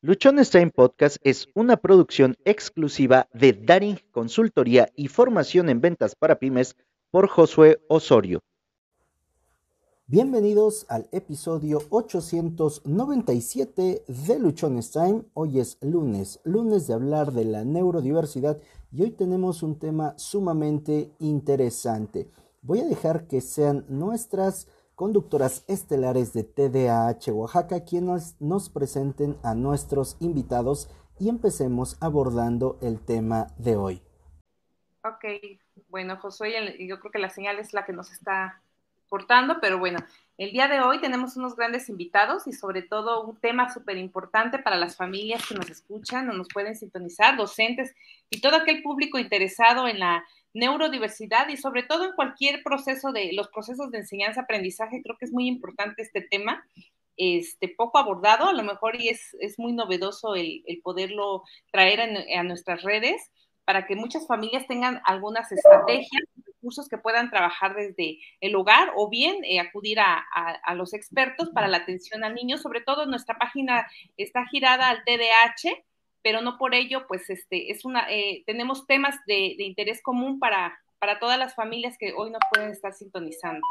Luchones Time Podcast es una producción exclusiva de Daring Consultoría y Formación en Ventas para Pymes por Josué Osorio. Bienvenidos al episodio 897 de Luchones Time. Hoy es lunes, lunes de hablar de la neurodiversidad y hoy tenemos un tema sumamente interesante. Voy a dejar que sean nuestras conductoras estelares de TDAH Oaxaca, quienes nos presenten a nuestros invitados y empecemos abordando el tema de hoy. Ok, bueno, Josué, yo creo que la señal es la que nos está cortando, pero bueno, el día de hoy tenemos unos grandes invitados y sobre todo un tema súper importante para las familias que nos escuchan o nos pueden sintonizar, docentes y todo aquel público interesado en la neurodiversidad y sobre todo en cualquier proceso de los procesos de enseñanza-aprendizaje, creo que es muy importante este tema, este, poco abordado, a lo mejor y es, es muy novedoso el, poderlo traer a, nuestras redes para que muchas familias tengan algunas estrategias, recursos que puedan trabajar desde el hogar o bien eh, acudir a, a, los expertos para la atención a niños. Sobre todo nuestra página está girada al TDAH, pero no por ello, pues este, es una, eh, tenemos temas de, interés común para, para todas las familias que hoy nos pueden estar sintonizando.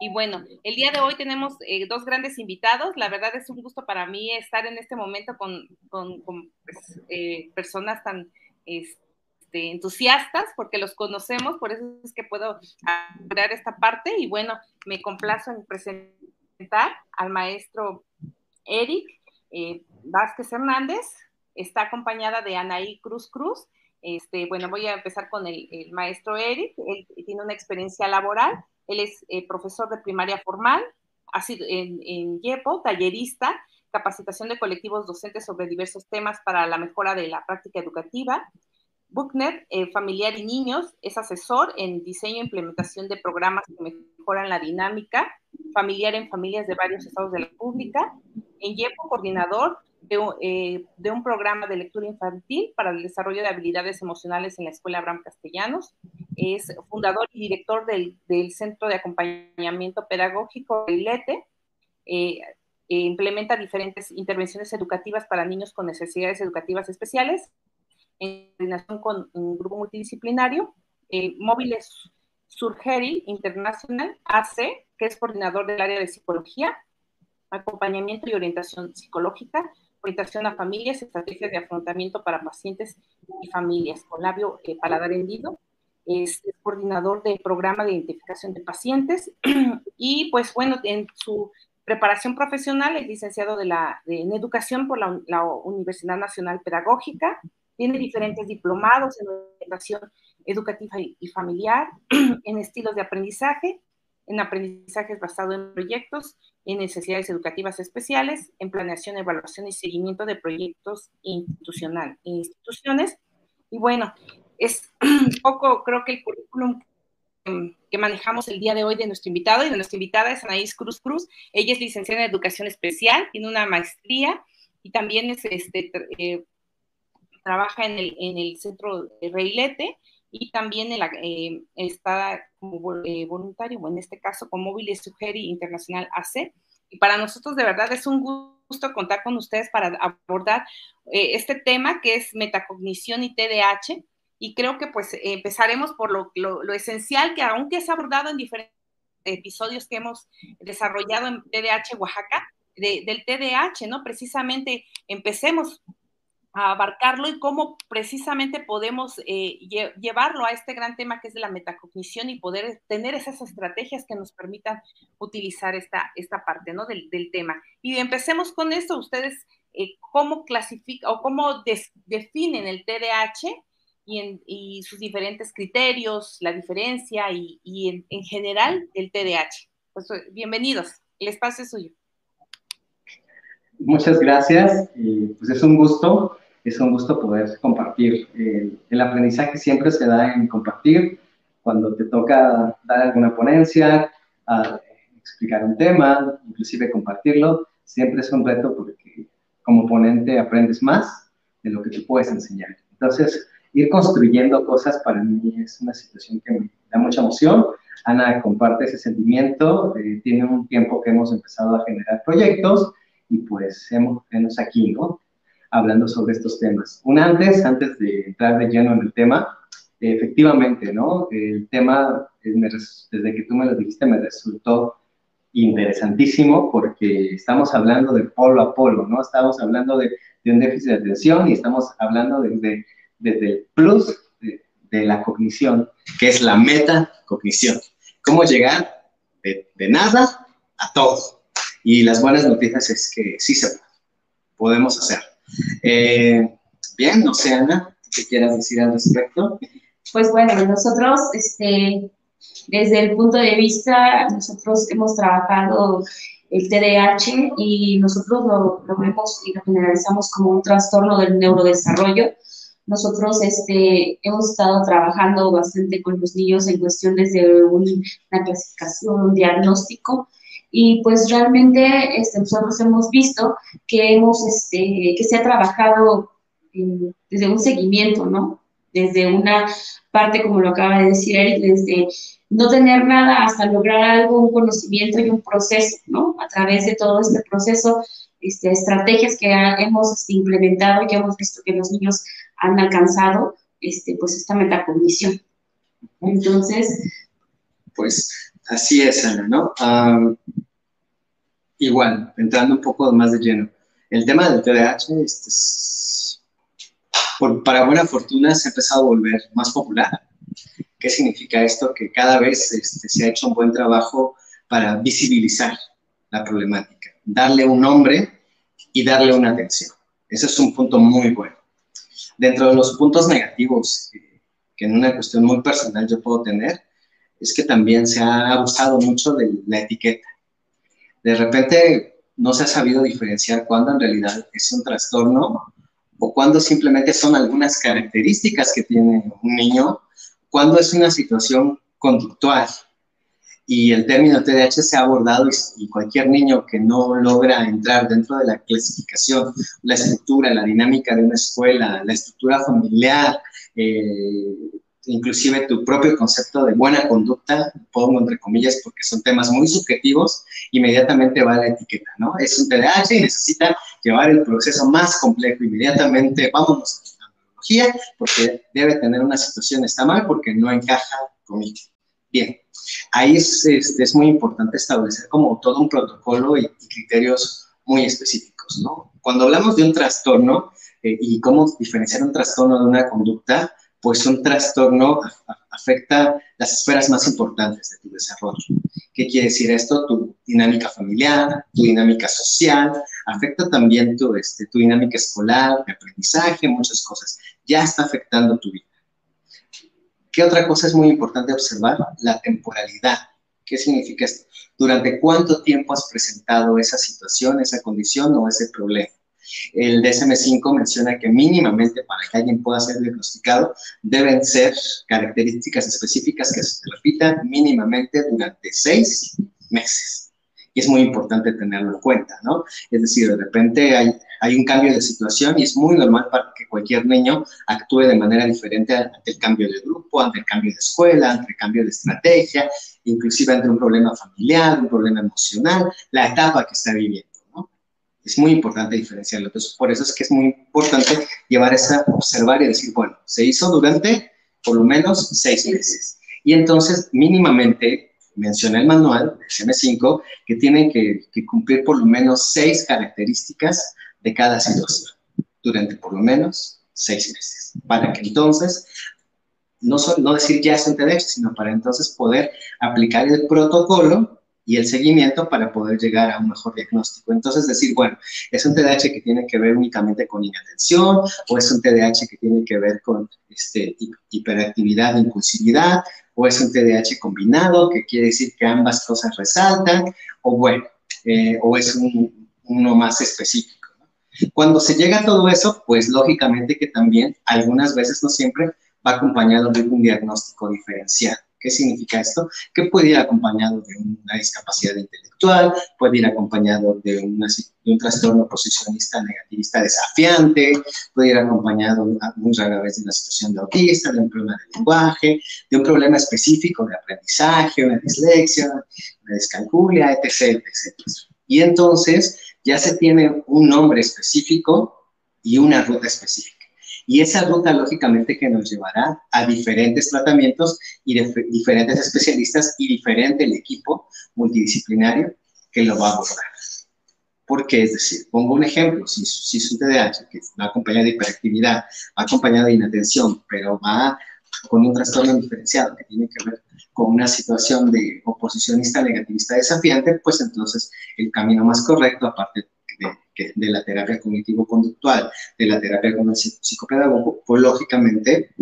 Y bueno, el día de hoy tenemos eh, dos grandes invitados. La verdad es un gusto para mí estar en este momento con, con, pues, eh, personas tan este, entusiastas porque los conocemos, por eso es que puedo hablar esta parte. Y bueno, me complazo en presentar al maestro Eric Vázquez Hernández, está acompañada de Anaí Cruz Cruz. Este, bueno, voy a empezar con el, maestro Eric. Él tiene una experiencia laboral. Él es eh, profesor de primaria formal, ha sido en, en YEPO, tallerista, capacitación de colectivos docentes sobre diversos temas para la mejora de la práctica educativa. Buchner, eh, familiar y niños, es asesor en diseño e implementación de programas que mejoran la dinámica familiar en familias de varios estados de la República. En YEPO, coordinador eh, de, un programa de lectura infantil para el desarrollo de habilidades emocionales en la Escuela Abraham Castellanos. Es fundador y director del, Centro de Acompañamiento Pedagógico, el LETE. Eh, e implementa diferentes intervenciones educativas para niños con necesidades educativas especiales en coordinación con un grupo multidisciplinario. Eh, Móviles Surgeri International AC, que es coordinador del área de psicología, acompañamiento y orientación psicológica, orientación a familias, estrategias de afrontamiento para pacientes y familias con labio eh, paladar hendido. Es, coordinador del programa de identificación de pacientes y pues bueno, en su preparación profesional es licenciado de la, en educación por la, la, Universidad Nacional Pedagógica, tiene diferentes diplomados en educación educativa y familiar, en estilos de aprendizaje, en aprendizajes basado en proyectos, en necesidades educativas especiales, en planeación, evaluación y seguimiento de proyectos institucional, instituciones. Y bueno, es un poco, creo que el currículum que manejamos el día de hoy de nuestro invitado y de nuestra invitada es Anaís Cruz Cruz. Ella es licenciada en educación especial, tiene una maestría y también es, este, eh, trabaja en el, en el centro de Reilete y también eh, está como eh, voluntario, o en este caso con Móviles Sugeri Internacional AC. Y para nosotros de verdad es un gusto contar con ustedes para abordar eh, este tema que es metacognición y TDAH. Y creo que pues empezaremos por lo, lo, esencial que aunque es abordado en diferentes episodios que hemos desarrollado en TDAH Oaxaca, del TDAH, ¿no? Precisamente empecemos abarcarlo y cómo precisamente podemos eh, llevarlo a este gran tema que es de la metacognición y poder tener esas estrategias que nos permitan utilizar esta, esta parte ¿no? del, tema. Y empecemos con esto, ustedes, eh, ¿cómo clasifican o cómo definen el TDAH y, sus diferentes criterios, la diferencia y, en, en, general el TDAH? Pues bienvenidos, el espacio es suyo. Muchas gracias, pues es un gusto es un gusto poder compartir. El aprendizaje siempre se da en compartir, cuando te toca dar alguna ponencia, explicar un tema, inclusive compartirlo, siempre es un reto porque como ponente aprendes más de lo que te puedes enseñar. Entonces, ir construyendo cosas para mí es una situación que me da mucha emoción. Ana comparte ese sentimiento, eh, tiene un tiempo que hemos empezado a generar proyectos y pues hemos, hemos aquí, ¿no? hablando sobre estos temas. Un antes, antes de entrar de lleno en el tema, efectivamente, ¿no? El tema, eh, desde que tú me lo dijiste, me resultó interesantísimo porque estamos hablando de polo a polo, ¿no? Estamos hablando de, un déficit de atención y estamos hablando desde, desde el plus de, de, la cognición, que es la metacognición. ¿Cómo llegar de, de nada a todo? Y las buenas noticias es que sí se puede, podemos hacer. Eh, bien, no sé, Ana, ¿qué quieras decir al respecto? Pues bueno, nosotros, este, desde el punto de vista, nosotros hemos trabajado el TDAH y nosotros lo, lo, vemos y lo generalizamos como un trastorno del neurodesarrollo. Nosotros este, hemos estado trabajando bastante con los niños en cuestiones de una clasificación, un diagnóstico, y pues realmente este, nosotros hemos visto que, hemos, este, que se ha trabajado eh, desde un seguimiento, ¿no? Desde una parte, como lo acaba de decir Eric, desde no tener nada hasta lograr algo, un conocimiento y un proceso, ¿no? A través de todo este proceso, este, estrategias que hemos este, implementado y que hemos visto que los niños han alcanzado, este, pues esta metacognición. Entonces... Pues así es, Ana, ¿no? igual, entrando un poco más de lleno, el tema del TDAH, este, por, para buena fortuna, se ha empezado a volver más popular ¿Qué significa esto? Que cada vez este, se ha hecho un buen trabajo para visibilizar la problemática, darle un nombre y darle una atención. Ese es un punto muy bueno. Dentro de los puntos negativos que en una cuestión muy personal yo puedo tener, es que también se ha abusado mucho de la etiqueta. De repente no se ha sabido diferenciar cuándo en realidad es un trastorno o cuándo simplemente son algunas características que tiene un niño cuando es una situación conductual y el término TDAH se ha abordado y, cualquier niño que no logra entrar dentro de la clasificación, la estructura, la dinámica de una escuela, la estructura familiar, eh, inclusive tu propio concepto de buena conducta, pongo entre comillas porque son temas muy subjetivos, inmediatamente va a la etiqueta, ¿no? Es un TDAH y necesita llevar el proceso más complejo, inmediatamente vámonos porque debe tener una situación, está mal porque no encaja conmigo. Bien, ahí es, este, es, muy importante establecer como todo un protocolo y, criterios muy específicos, ¿no? Cuando hablamos de un trastorno eh, y cómo diferenciar un trastorno de una conducta, pues un trastorno afecta las esferas más importantes de tu desarrollo. ¿Qué quiere decir esto? Tu dinámica familiar, tu dinámica social, afecta también tu, este, tu dinámica escolar, de aprendizaje, muchas cosas. Ya está afectando tu vida. ¿Qué otra cosa es muy importante observar? La temporalidad. ¿Qué significa esto? ¿Durante cuánto tiempo has presentado esa situación, esa condición o ese problema? El DSM-5 menciona que mínimamente para que alguien pueda ser diagnosticado deben ser características específicas que se repitan mínimamente durante seis meses. Y es muy importante tenerlo en cuenta, ¿no? Es decir, de repente hay, hay un cambio de situación y es muy normal para que cualquier niño actúe de manera diferente ante el cambio de grupo, ante el cambio de escuela, ante el cambio de estrategia, inclusive ante un problema familiar, un problema emocional, la etapa que está viviendo. Es muy importante diferenciarlo. Entonces, por eso es que es muy importante llevar esa, observar y decir, bueno, se hizo durante por lo menos seis meses. Y entonces, mínimamente, menciona el manual, el CM5, que tienen que, cumplir por lo menos seis características de cada situación durante por lo menos seis meses, para que entonces no, no decir ya es un TDAH, sino para entonces poder aplicar el protocolo y el seguimiento para poder llegar a un mejor diagnóstico. Entonces, decir, bueno, es un TDAH que tiene que ver únicamente con inatención o es un TDAH que tiene que ver con este, hiperactividad impulsividad o es un TDAH combinado, que quiere decir que ambas cosas resaltan, o bueno, eh, o es uno más específico. Cuando se llega a todo eso, pues lógicamente que también algunas veces, no siempre, va acompañado de un diagnóstico diferencial. ¿Qué significa esto? Que puede ir acompañado de una discapacidad intelectual, puede ir acompañado de, un trastorno posicionista negativista desafiante, puede ir acompañado muy rara vez de una situación de autista, de un problema de lenguaje, de un problema específico de aprendizaje, una dislexia, una descalculia, etc, etc. Y entonces ya se tiene un nombre específico y una ruta específica. Y esa ruta, lógicamente, que nos llevará a diferentes tratamientos y diferentes especialistas y diferente el equipo multidisciplinario que lo va a abordar. Porque, es decir, pongo un ejemplo, si, si es un TDAH que va acompañado de hiperactividad, va acompañado de inatención, pero va con un trastorno diferenciado que tiene que ver con una situación de oposicionista negativista desafiante, pues entonces el camino más correcto, aparte de, la terapia cognitivo-conductual, de la terapia con el psicopedagogo, pues lógicamente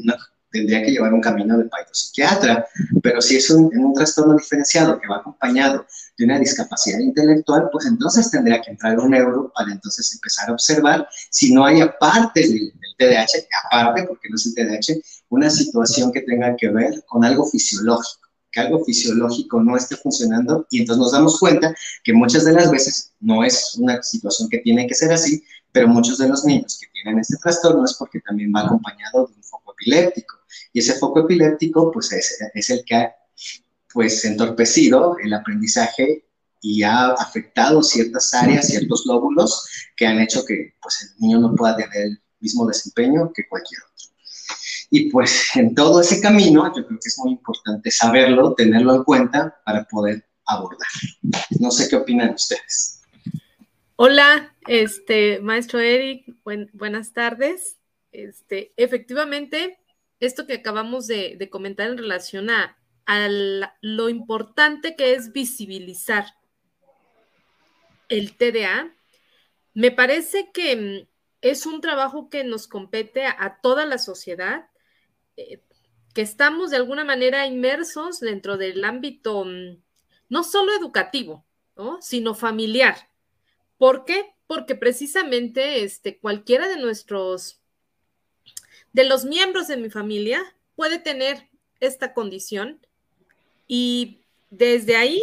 tendría que llevar un camino de psiquiatra, pero si es un, un trastorno diferenciado que va acompañado de una discapacidad intelectual, pues entonces tendría que entrar un neuro para entonces empezar a observar si no hay aparte del, del TDAH, aparte, porque no es el TDAH, una situación que tenga que ver con algo fisiológico algo fisiológico no esté funcionando y entonces nos damos cuenta que muchas de las veces no es una situación que tiene que ser así, pero muchos de los niños que tienen este trastorno es porque también va acompañado de un foco epiléptico y ese foco epiléptico pues es, es el que ha pues entorpecido el aprendizaje y ha afectado ciertas áreas, ciertos lóbulos que han hecho que pues el niño no pueda tener el mismo desempeño que cualquier otro. Y pues en todo ese camino, yo creo que es muy importante saberlo, tenerlo en cuenta para poder abordar. No sé qué opinan ustedes. Hola, este, maestro Eric, buenas tardes. Este, efectivamente, esto que acabamos de, comentar en relación a, a lo importante que es visibilizar el TDA, me parece que mm, es un trabajo que nos compete a toda la sociedad eh, que estamos de alguna manera inmersos dentro del ámbito mm, no solo educativo, sino familiar. ¿Por qué? Porque precisamente este, cualquiera de nuestros, de los miembros de mi familia puede tener esta condición y desde ahí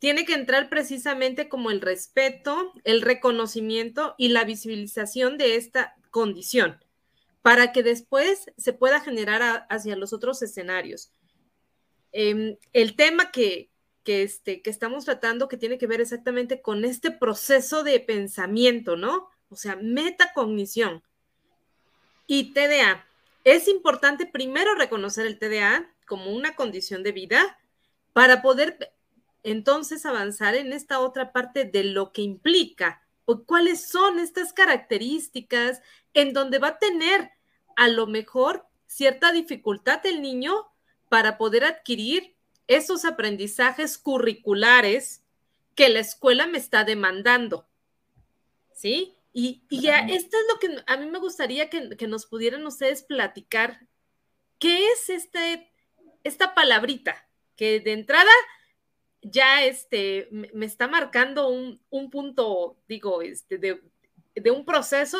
tiene que entrar precisamente como el respeto, el reconocimiento y la visibilización de esta condición para que después se pueda generar hacia los otros escenarios. Em, el tema que, este, que estamos tratando, que tiene que ver exactamente con este proceso de pensamiento, ¿no? O sea, metacognición y TDA. Es importante primero reconocer el TDA como una condición de vida para poder entonces avanzar en esta otra parte de lo que implica cuáles son estas características en donde va a tener a lo mejor cierta dificultad del niño para poder adquirir esos aprendizajes curriculares que la escuela me está demandando. ¿Sí? Y, ya, esto es lo que a mí me gustaría que, nos pudieran ustedes platicar. ¿Qué es este, esta palabrita? Que de entrada ya este, me, está marcando un, punto, digo, este, de, de un proceso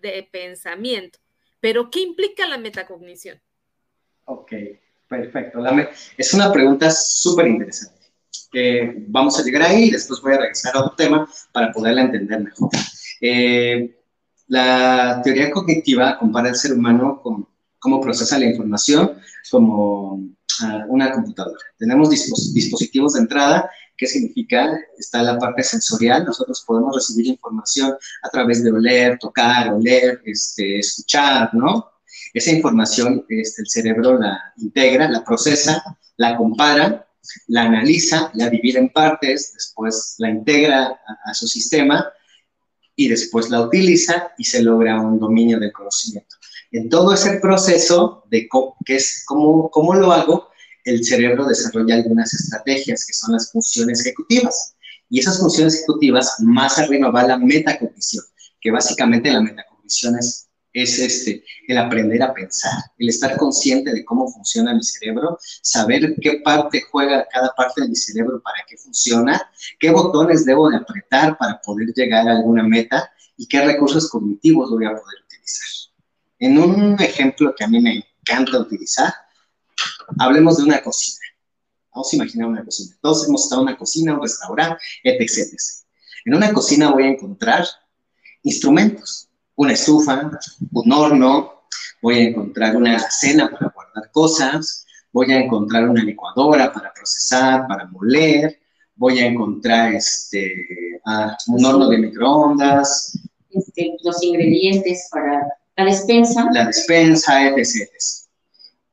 de pensamiento. Pero, ¿qué implica la metacognición? Ok, perfecto. es una pregunta súper interesante. vamos a llegar ahí y después voy a regresar a otro tema para poderla entender mejor. Eh, la teoría cognitiva compara al ser humano con cómo procesa la información como una computadora. Tenemos dispositivos de entrada ¿Qué significa? Está la parte sensorial, nosotros podemos recibir información a través de oler, tocar, oler, este, escuchar, ¿no? Esa información este, el cerebro la integra, la procesa, la compara, la analiza, la divide en partes, después la integra a, su sistema y después la utiliza y se logra un dominio del conocimiento. En todo ese proceso de qué es, cómo, cómo lo hago, el cerebro desarrolla algunas estrategias que son las funciones ejecutivas. Y esas funciones ejecutivas, más arriba va la metacognición, que básicamente la metacognición es, es este, el aprender a pensar, el estar consciente de cómo funciona mi cerebro, saber qué parte juega cada parte de mi cerebro para qué funciona, qué botones debo de apretar para poder llegar a alguna meta y qué recursos cognitivos voy a poder utilizar. En un ejemplo que a mí me encanta utilizar, Hablemos de una cocina. Vamos a imaginar una cocina. Todos hemos estado en una cocina, un restaurante, etc, En una cocina voy a encontrar instrumentos, una estufa, un horno, voy a encontrar una cena para guardar cosas, voy a encontrar una licuadora para procesar, para moler, voy a encontrar este, ah, un horno de microondas, este, los ingredientes para la despensa. La despensa, etc.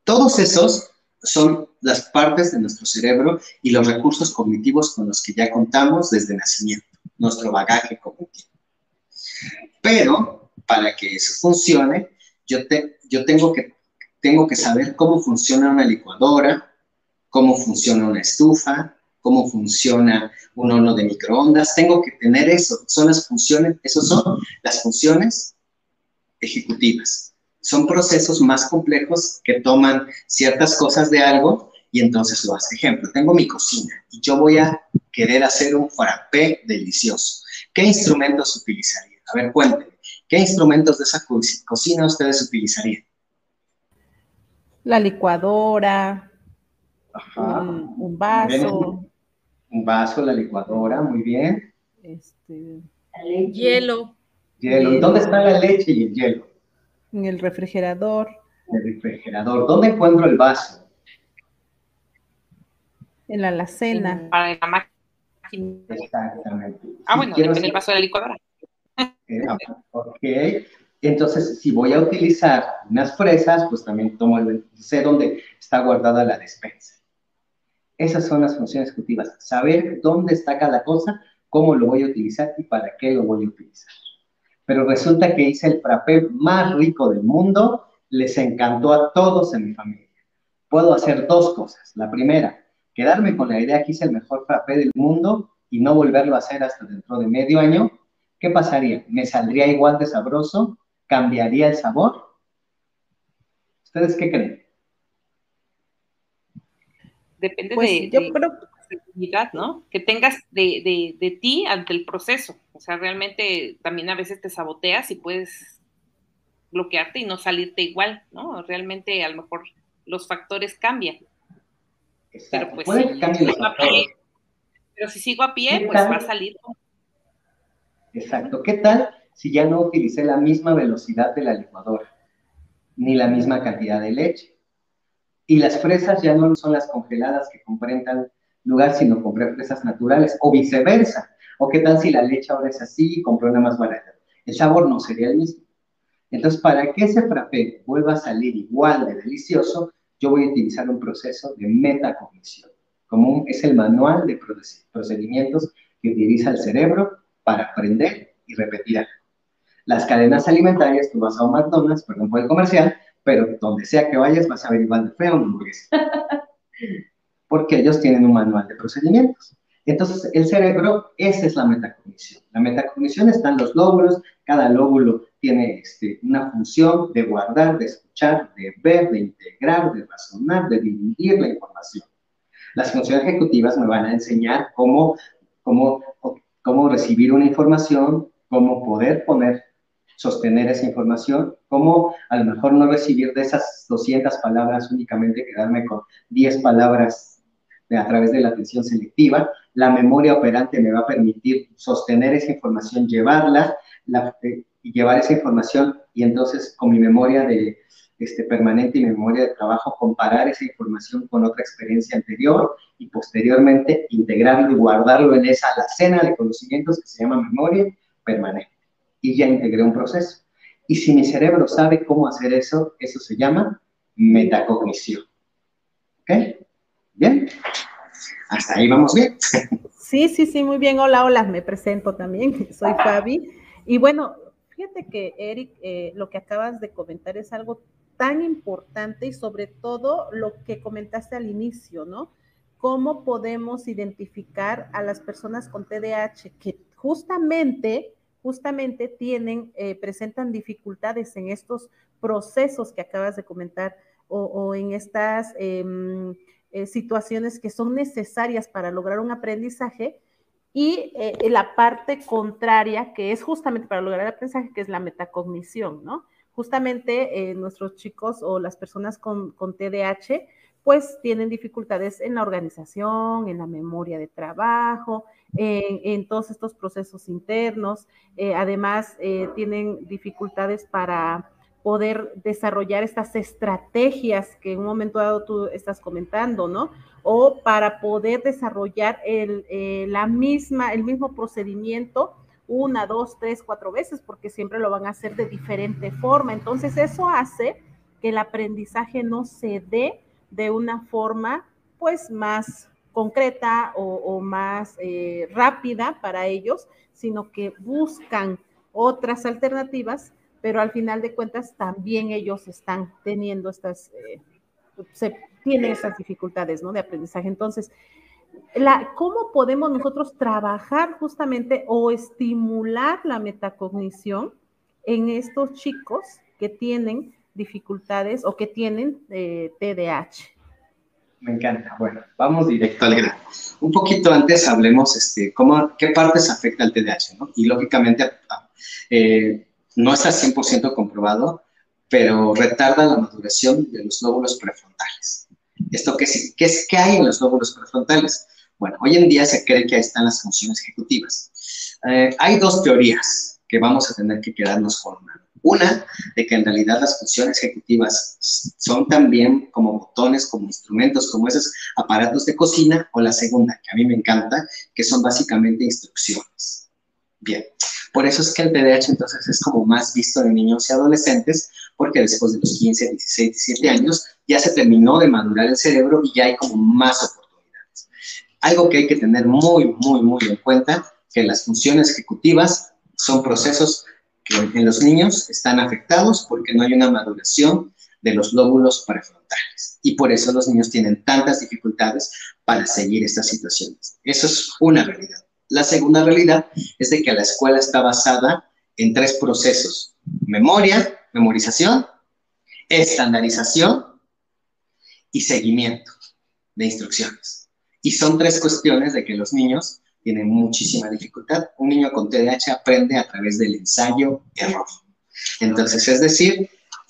Todos esos son las partes de nuestro cerebro y los recursos cognitivos con los que ya contamos desde nacimiento, nuestro bagaje cognitivo. Pero para que eso funcione, yo, te, yo tengo, que, tengo que saber cómo funciona una licuadora, cómo funciona una estufa, cómo funciona un horno de microondas. Tengo que tener eso. Son las funciones, esos son las funciones ejecutivas. Son procesos más complejos que toman ciertas cosas de algo y entonces lo hace. Ejemplo, tengo mi cocina y yo voy a querer hacer un frappé delicioso. ¿Qué instrumentos utilizaría? A ver, cuéntenme. ¿Qué instrumentos de esa cocina ustedes utilizarían? La licuadora, Un, vaso. Un vaso, la licuadora, muy bien. Este, hielo. Hielo. ¿Dónde está la leche y el hielo? En el refrigerador. En el refrigerador. ¿Dónde encuentro el vaso? En la alacena. Para la máquina. Exactamente. Ah, bueno, en el vaso de la licuadora. Ok. Entonces, si voy a utilizar unas fresas, pues también tomo el, sé dónde está guardada la despensa. Esas son las funciones ejecutivas. Saber dónde está cada cosa, cómo lo voy a utilizar y para qué lo voy a utilizar. Pero resulta que hice el frappé más rico del mundo, les encantó a todos en mi familia. Puedo hacer dos cosas. La primera, quedarme con la idea que hice el mejor frappé del mundo y no volverlo a hacer hasta dentro de medio año. ¿Qué pasaría? ¿Me saldría igual de sabroso? ¿Cambiaría el sabor? ¿Ustedes qué creen? Depende pues, de, yo creo... ¿no? Que tengas de, de, ti ante el proceso. O sea, realmente también a veces te saboteas y puedes bloquearte y no salirte igual, ¿no? Realmente a lo mejor los factores cambian. Pero pues si sigo a pie, pero si sigo a pie, pues va a salir. Exacto. ¿Qué tal si ya no utilicé la misma velocidad de la licuadora, ni la misma cantidad de leche? y las fresas ya no son las congeladas que compré en tal lugar, sino compré fresas naturales, o viceversa. ¿O qué tal si la leche ahora es así y compré una más barata? El sabor no sería el mismo. Entonces, para que ese frappé vuelva a salir igual de delicioso, yo voy a utilizar un proceso de metacognición, como es el manual de procedimientos que utiliza el cerebro para aprender y repetir Las cadenas alimentarias, tú vas a un McDonald's, perdón por el comercial, pero donde sea que vayas vas a ver de feo un Porque ellos tienen un manual de procedimientos. Entonces, el cerebro, esa es la metacognición. La metacognición está en los lóbulos, cada lóbulo tiene este, una función de guardar, de escuchar, de ver, de integrar, de razonar, de dividir la información. Las funciones ejecutivas me van a enseñar cómo, cómo, cómo recibir una información, cómo poder poner sostener esa información, cómo a lo mejor no recibir de esas 200 palabras únicamente quedarme con 10 palabras a través de la atención selectiva. La memoria operante me va a permitir sostener esa información, llevarla eh, y llevar esa información y entonces con mi memoria de, este, permanente y memoria de trabajo, comparar esa información con otra experiencia anterior y posteriormente integrarlo y guardarlo en esa alacena de conocimientos que se llama memoria permanente y ya integré un proceso. Y si mi cerebro sabe cómo hacer eso, eso se llama metacognición. ¿Ok? ¿Bien? Hasta ahí vamos bien. Sí, sí, sí, muy bien. Hola, hola, me presento también. Soy Fabi. Y bueno, fíjate que, Eric, eh, lo que acabas de comentar es algo tan importante y sobre todo lo que comentaste al inicio, ¿no? ¿Cómo podemos identificar a las personas con TDAH que justamente justamente tienen, eh, presentan dificultades en estos procesos que acabas de comentar o, en estas em, eh, situaciones que son necesarias para lograr un aprendizaje y eh, la parte contraria, que es justamente para lograr el aprendizaje, que es la metacognición, ¿no? Justamente nuestros chicos o las personas con, con TDAH pues tienen dificultades en la organización, en la memoria de trabajo, en, todos estos procesos internos. Eh, además, eh, tienen dificultades para poder desarrollar estas estrategias que en un momento dado tú estás comentando, ¿no? O para poder desarrollar el, eh, la misma, el mismo procedimiento una, dos, tres, cuatro veces, porque siempre lo van a hacer de diferente forma. Entonces eso hace que el aprendizaje no se dé de una forma pues más concreta o, más eh, rápida para ellos, sino que buscan otras alternativas, pero al final de cuentas también ellos están teniendo estas, eh, se tienen esas dificultades ¿no? de aprendizaje. Entonces, la, ¿cómo podemos nosotros trabajar justamente o estimular la metacognición en estos chicos que tienen dificultades o que tienen eh, TDAH? Me encanta. Bueno, vamos directo al grano. Un poquito antes hablemos este, cómo, qué partes afecta el TDAH, ¿no? Y lógicamente eh, no está 100% comprobado, pero retarda la maduración de los lóbulos prefrontales. ¿Esto qué, qué, es, qué hay en los lóbulos prefrontales? Bueno, hoy en día se cree que ahí están las funciones ejecutivas. Eh, hay dos teorías que vamos a tener que quedarnos con. Una, de que en realidad las funciones ejecutivas son también como botones, como instrumentos, como esos aparatos de cocina, o la segunda, que a mí me encanta, que son básicamente instrucciones. Bien, por eso es que el TDAH entonces es como más visto en niños y adolescentes, porque después de los 15, 16, 17 años ya se terminó de madurar el cerebro y ya hay como más oportunidades. Algo que hay que tener muy, muy, muy en cuenta, que las funciones ejecutivas son procesos en los niños están afectados porque no hay una maduración de los lóbulos prefrontales. Y por eso los niños tienen tantas dificultades para seguir estas situaciones. Eso es una realidad. La segunda realidad es de que la escuela está basada en tres procesos. Memoria, memorización, estandarización y seguimiento de instrucciones. Y son tres cuestiones de que los niños tiene muchísima dificultad. Un niño con TDAH aprende a través del ensayo-error. Entonces, es decir,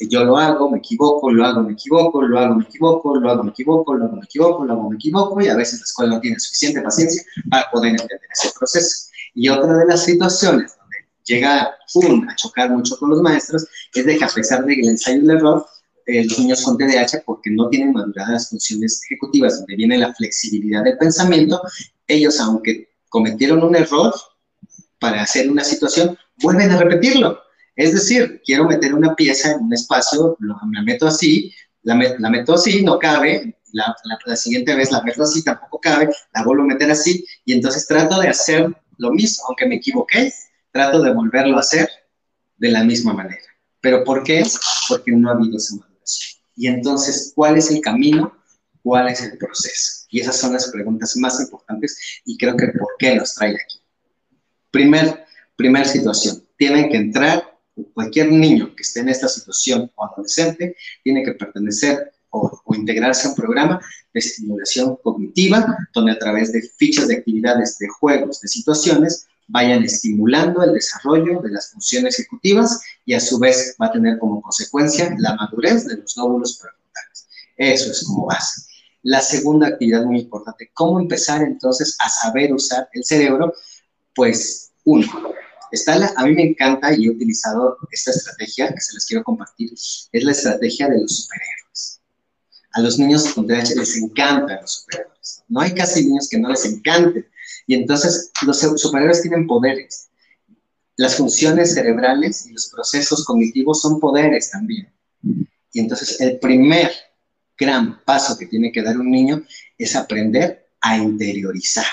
yo lo hago, me equivoco, lo hago, me equivoco, lo hago, me equivoco, lo hago, me equivoco, lo hago, me equivoco, lo hago, me equivoco, y a veces la escuela no tiene suficiente paciencia para poder entender ese proceso. Y otra de las situaciones donde llega a chocar mucho con los maestros es de que a pesar del ensayo y el error, eh, los niños con TDAH, porque no tienen maduradas las funciones ejecutivas, donde viene la flexibilidad del pensamiento, ellos, aunque cometieron un error para hacer una situación, vuelven a repetirlo. Es decir, quiero meter una pieza en un espacio, la meto así, la, meto así, no cabe, la, la, siguiente vez la meto así, tampoco cabe, la vuelvo a meter así, y entonces trato de hacer lo mismo, aunque me equivoqué, trato de volverlo a hacer de la misma manera. ¿Pero por qué? Porque no ha habido esa maduración. Y entonces, ¿cuál es el camino? ¿Cuál es el proceso? Y esas son las preguntas más importantes y creo que por qué nos trae aquí. Primer, primer situación, tienen que entrar, cualquier niño que esté en esta situación o adolescente, tiene que pertenecer o, integrarse a un programa de estimulación cognitiva, donde a través de fichas de actividades, de juegos, de situaciones, vayan estimulando el desarrollo de las funciones ejecutivas y a su vez va a tener como consecuencia la madurez de los nódulos prefrontales. Eso es como base. La segunda actividad muy importante, ¿cómo empezar entonces a saber usar el cerebro? Pues uno, está la, a mí me encanta y he utilizado esta estrategia que se les quiero compartir, es la estrategia de los superhéroes. A los niños con TDAH les encantan los superhéroes. No hay casi niños que no les encanten. Y entonces los superhéroes tienen poderes. Las funciones cerebrales y los procesos cognitivos son poderes también. Y entonces el primer gran paso que tiene que dar un niño es aprender a interiorizar,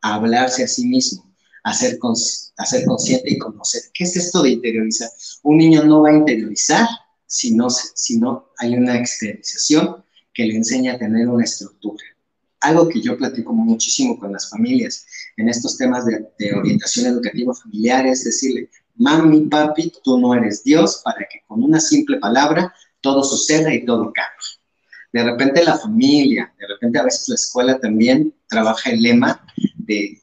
a hablarse a sí mismo, a ser, a consciente y conocer. ¿Qué es esto de interiorizar? Un niño no va a interiorizar si no, si no hay una exteriorización que le enseña a tener una estructura. Algo que yo platico muchísimo con las familias en estos temas de, de orientación educativa familiar es decirle, mami, papi, tú no eres Dios para que con una simple palabra todo suceda y todo cambie. De repente la familia, de repente a veces la escuela también trabaja el lema de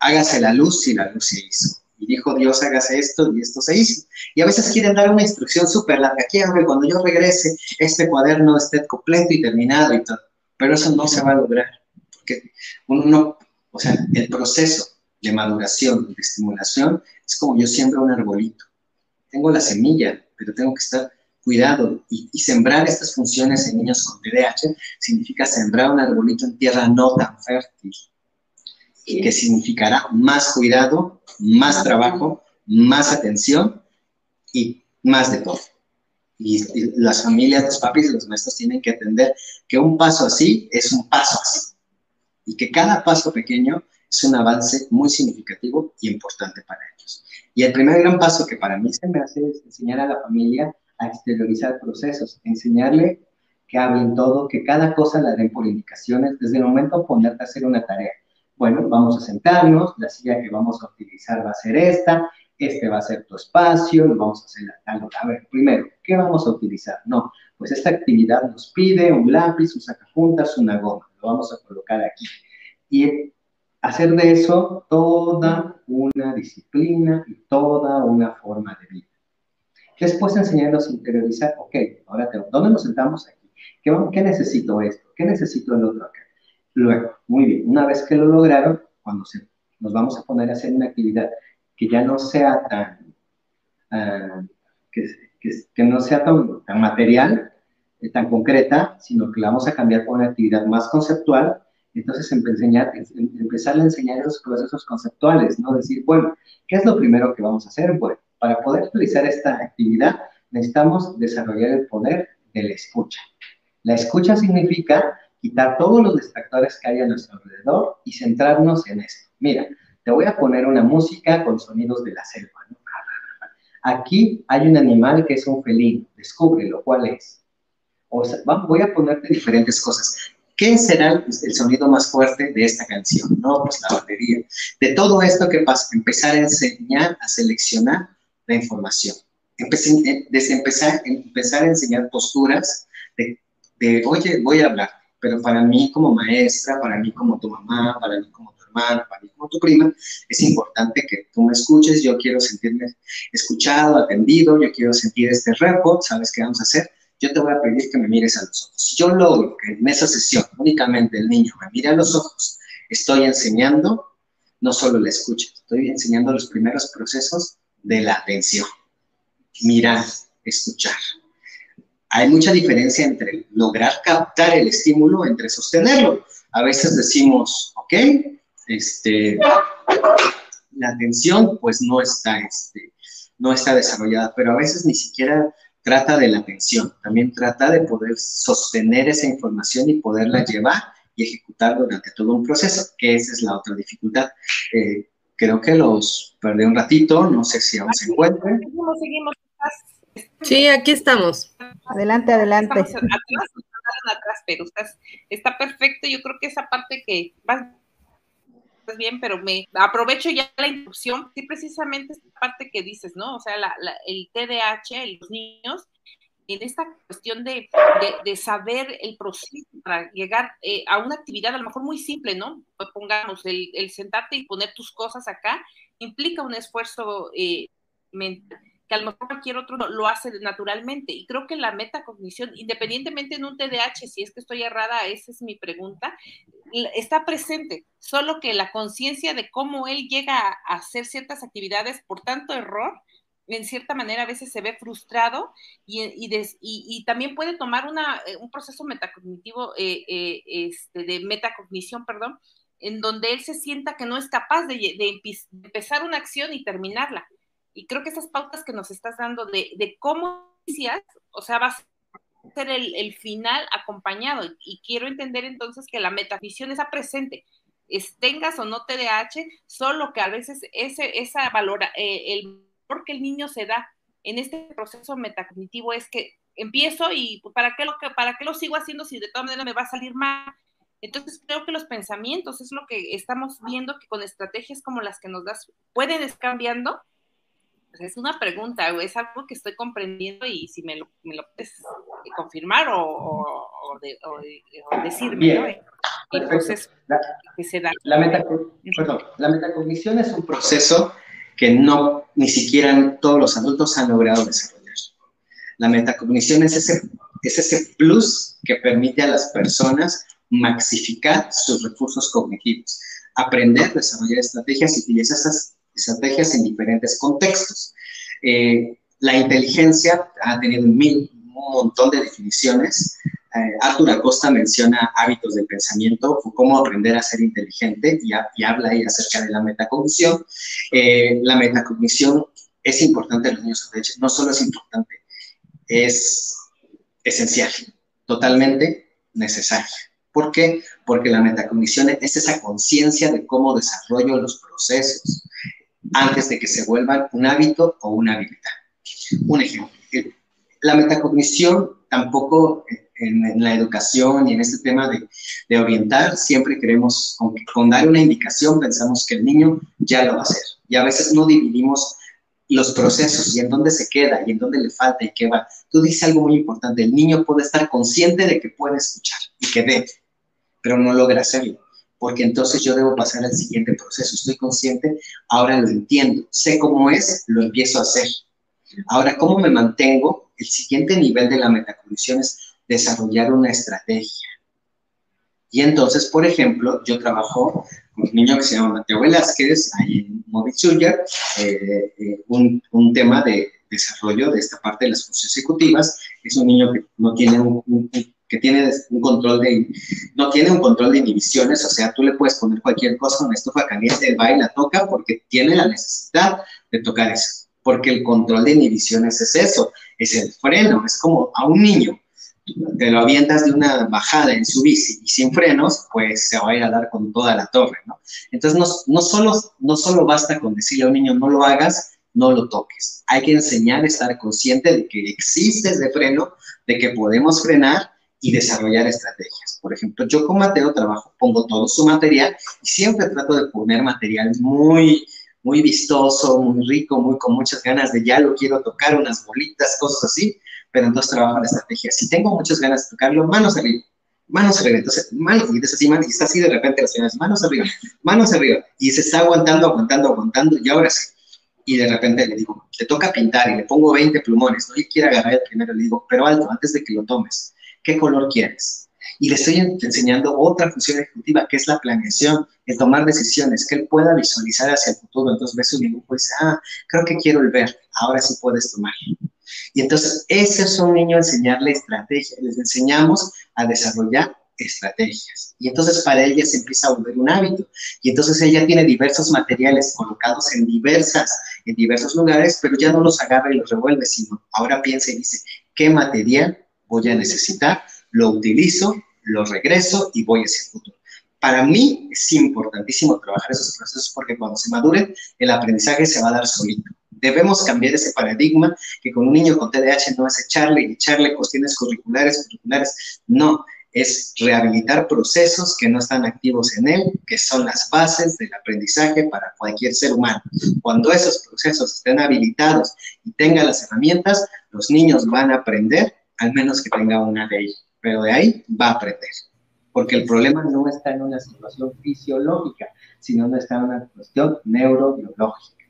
hágase la luz y la luz se hizo. Y dijo Dios, hágase esto y esto se hizo. Y a veces quieren dar una instrucción súper larga. Quiero cuando yo regrese este cuaderno esté completo y terminado y todo. Pero eso no se va a lograr. Porque uno no, o sea, el proceso de maduración, de estimulación, es como yo siembro un arbolito. Tengo la semilla, pero tengo que estar cuidado y, sembrar estas funciones en niños con TDAH significa sembrar un arbolito en tierra no tan fértil. Que significará más cuidado, más trabajo, más atención y más de todo. Y, las familias, los papis y los maestros tienen que entender que un paso así es un paso así. Y que cada paso pequeño es un avance muy significativo y importante para ellos. Y el primer gran paso que para mí se me hace es enseñar a la familia a exteriorizar procesos, enseñarle que hablen todo, que cada cosa la den por indicaciones, desde el momento de ponerte a hacer una tarea. Bueno, vamos a sentarnos, la silla que vamos a utilizar va a ser esta, este va a ser tu espacio, lo vamos a hacer algo. A ver, primero, ¿qué vamos a utilizar? No, pues esta actividad nos pide un lápiz, un sacapuntas, una goma, lo vamos a colocar aquí. Y hacer de eso toda una disciplina y toda una forma de vida. Después enseñarnos a interiorizar, ok, ahora tengo, ¿dónde nos sentamos aquí? ¿Qué, ¿Qué necesito esto? ¿Qué necesito el otro acá? Luego, muy bien, una vez que lo lograron, cuando nos vamos a poner a hacer una actividad que ya no sea tan, ah, que, que, no sea tan, material, eh, tan concreta, sino que la vamos a cambiar por una actividad más conceptual, entonces enseñar, empezar a enseñar esos procesos conceptuales, ¿no? Decir, bueno, ¿qué es lo primero que vamos a hacer? Bueno, para poder realizar esta actividad necesitamos desarrollar el poder de la escucha. La escucha significa quitar todos los distractores que hay a nuestro alrededor y centrarnos en esto. Mira, te voy a poner una música con sonidos de la selva. Aquí hay un animal que es un felino, descúbrelo, ¿cuál es? O sea, voy a ponerte diferentes cosas. ¿Qué será el, sonido más fuerte de esta canción? No, pues la batería. De todo esto que pasa, empezar a enseñar, a seleccionar la información. Empecé, eh, desde empezar, empezar a enseñar posturas de, de, oye, voy a hablar, pero para mí como maestra, para mí como tu mamá, para mí como tu hermana, para mí como tu prima, es importante que tú me escuches, yo quiero sentirme escuchado, atendido, yo quiero sentir este report, ¿sabes qué vamos a hacer? Yo te voy a pedir que me mires a los ojos. Si yo logro que en esa sesión únicamente el niño me mire a los ojos, estoy enseñando no solo la escucha, estoy enseñando los primeros procesos de la atención. Mirar, escuchar. Hay mucha diferencia entre lograr captar el estímulo, entre sostenerlo. A veces decimos, ok, este, la atención pues no está, este, no está desarrollada, pero a veces ni siquiera trata de la atención, también trata de poder sostener esa información y poderla llevar y ejecutar durante todo un proceso, que esa es la otra dificultad. Eh, creo que los perdí un ratito, no sé si aún se encuentran. Seguimos, seguimos. Sí, aquí estamos. Adelante, adelante. atrás, atrás, pero estás, está perfecto. Yo creo que esa parte que vas bien, pero me aprovecho ya la interrupción, sí, precisamente esta parte que dices, ¿no? O sea, la, el TDAH, los niños, en esta cuestión de, de, saber el proceso para llegar eh, a una actividad a lo mejor muy simple, ¿no? Pues pongamos, el, el, sentarte y poner tus cosas acá implica un esfuerzo eh, mental que a lo mejor cualquier otro lo hace naturalmente. Y creo que la metacognición, independientemente en un TDAH, si es que estoy errada, esa es mi pregunta, está presente, solo que la conciencia de cómo él llega a hacer ciertas actividades por tanto error, en cierta manera a veces se ve frustrado y, y, también puede tomar una, eh, un proceso metacognitivo, eh, eh, este, de metacognición, perdón, en donde él se sienta que no es capaz de, de empezar una acción y terminarla y creo que esas pautas que nos estás dando de, de cómo inicias, o sea, va a ser el, final acompañado. Y quiero entender entonces que la metafisión está presente. Es, tengas o no TDAH, solo que a veces ese, esa valora, eh, el valor que el niño se da en este proceso metacognitivo es que empiezo y pues, ¿para qué, lo, ¿para qué lo sigo haciendo si de todas maneras me va a salir mal? Entonces creo que los pensamientos es lo que estamos viendo que con estrategias como las que nos das pueden ir cambiando es una pregunta, es algo que estoy comprendiendo y si me lo, me lo puedes confirmar o, o, de, decirme, Entonces, la, La, la metacognición es un proceso que no, ni siquiera todos los adultos han logrado desarrollar. La metacognición es ese, es ese plus que permite a las personas maxificar sus recursos cognitivos, aprender, desarrollar estrategias y utilizar esas estrategias en diferentes contextos. Eh, la inteligencia ha tenido un, montón de definiciones. eh, Arthur Acosta menciona hábitos del pensamiento cómo aprender a ser inteligente y, habla ahí acerca de la metacognición. Eh, la metacognición es importante en los niños con no solo es importante, es esencial, totalmente necesaria. ¿Por qué? Porque la metacognición es esa conciencia de cómo desarrollo los procesos antes de que se vuelvan un hábito o una habilidad. Un ejemplo, la metacognición tampoco en, la educación y en este tema de, orientar, siempre queremos, con, con, dar una indicación, pensamos que el niño ya lo va a hacer. Y a veces no dividimos los procesos y en dónde se queda y en dónde le falta y qué va. Tú dices algo muy importante, el niño puede estar consciente de que puede escuchar y que debe, pero no logra hacerlo, porque entonces yo debo pasar al siguiente proceso. Estoy consciente, ahora lo entiendo, sé cómo es, lo empiezo a hacer. Ahora, ¿cómo me mantengo? El siguiente nivel de la metacognición es desarrollar una estrategia. Y entonces, por ejemplo, yo trabajo con un niño que se llama Mateo Velázquez, ahí en Movitsuya, eh, eh, un, un, tema de desarrollo de esta parte de las funciones ejecutivas. Es un niño que no tiene un, que tiene un control de, no tiene un control de inhibiciones, o sea, tú le puedes poner cualquier cosa, una estufa caliente, va y la toca porque tiene la necesidad de tocar eso, porque el control de inhibiciones es eso, es el freno, es como a un niño, te lo avientas de una bajada en su bici y sin frenos, pues se va a ir a dar con toda la torre, ¿no? Entonces, no, no, solo, no solo basta con decirle a un niño no lo hagas, no lo toques. Hay que enseñar a estar consciente de que existe ese freno, de que podemos frenar y desarrollar estrategias. Por ejemplo, yo con Mateo trabajo, pongo todo su material y siempre trato de poner material muy, muy vistoso, muy rico, muy con muchas ganas de ya lo quiero tocar, unas bolitas, cosas así, pero entonces trabajo la estrategia. Si tengo muchas ganas de tocarlo, manos arriba, manos arriba. Entonces, manos, y, así, y está así de repente las señoras, manos arriba, manos arriba. Y se está aguantando, aguantando, aguantando, y ahora sí. Y de repente le digo, te toca pintar y le pongo 20 plumones, no y quiere agarrar el primero, le digo, pero alto, antes de que lo tomes, ¿qué color quieres? Y le estoy enseñando otra función ejecutiva, que es la planeación, el tomar decisiones, que él pueda visualizar hacia el futuro. Entonces ve su dibujo y dice, ah, creo que quiero el verde, ahora sí puedes tomar. Y entonces, ese es un niño enseñarle estrategias, les enseñamos a desarrollar estrategias. Y entonces para ella se empieza a volver un hábito. Y entonces ella tiene diversos materiales colocados en diversas, en diversos lugares, pero ya no los agarra y los revuelve, sino ahora piensa y dice, ¿qué material voy a necesitar? Lo utilizo, lo regreso y voy hacia el futuro. Para mí es importantísimo trabajar esos procesos porque cuando se maduren, el aprendizaje se va a dar solito. Debemos cambiar ese paradigma que con un niño con TDAH no es echarle y echarle cuestiones curriculares, curriculares, no, es rehabilitar procesos que no están activos en él, que son las bases del aprendizaje para cualquier ser humano. Cuando esos procesos estén habilitados y tengan las herramientas, los niños van a aprender, al menos que tenga una ley, pero de ahí va a aprender. Porque el problema no está en una situación fisiológica, sino está en una cuestión neurobiológica.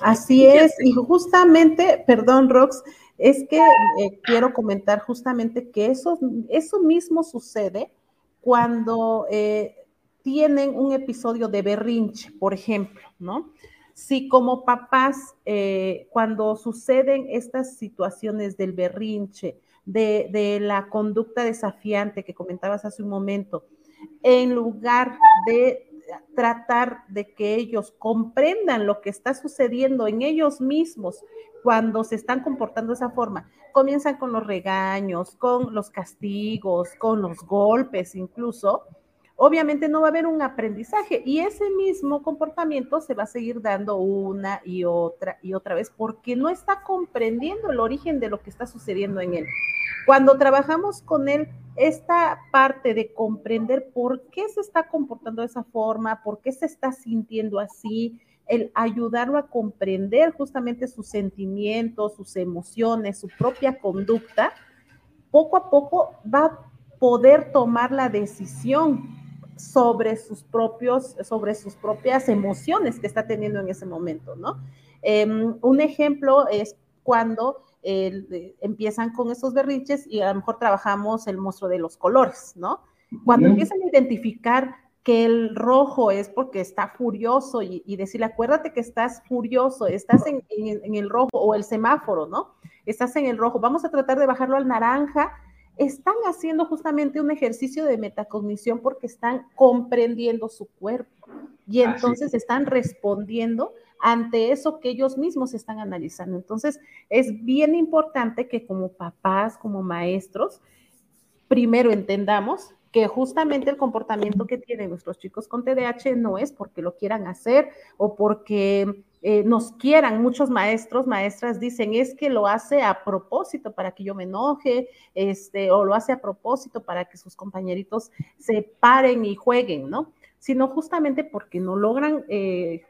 Así es, y justamente, perdón, Rox, es que eh, quiero comentar justamente que eso, eso mismo sucede cuando eh, tienen un episodio de berrinche, por ejemplo, ¿no? Si como papás, eh, cuando suceden estas situaciones del berrinche, de, de la conducta desafiante que comentabas hace un momento, en lugar de tratar de que ellos comprendan lo que está sucediendo en ellos mismos cuando se están comportando de esa forma. Comienzan con los regaños, con los castigos, con los golpes incluso. Obviamente no va a haber un aprendizaje y ese mismo comportamiento se va a seguir dando una y otra y otra vez porque no está comprendiendo el origen de lo que está sucediendo en él. Cuando trabajamos con él, esta parte de comprender por qué se está comportando de esa forma, por qué se está sintiendo así, el ayudarlo a comprender justamente sus sentimientos, sus emociones, su propia conducta, poco a poco va a poder tomar la decisión sobre sus propios, sobre sus propias emociones que está teniendo en ese momento, ¿no? Em, un ejemplo es cuando empiezan con esos berrinches y a lo mejor trabajamos el monstruo de los colores, ¿no? Cuando empiezan a identificar que el rojo es porque está furioso y, decirle, acuérdate que estás furioso, estás en, el rojo o el semáforo, ¿no? Estás en el rojo, vamos a tratar de bajarlo al naranja están haciendo justamente un ejercicio de metacognición porque están comprendiendo su cuerpo y entonces están respondiendo ante eso que ellos mismos están analizando. Entonces, es bien importante que como papás, como maestros, primero entendamos que justamente el comportamiento que tienen nuestros chicos con TDAH no es porque lo quieran hacer o porque eh, nos quieran. Muchos maestros, maestras dicen es que lo hace a propósito para que yo me enoje, este, o lo hace a propósito para que sus compañeritos se paren y jueguen, ¿no? Sino justamente porque no logran eh,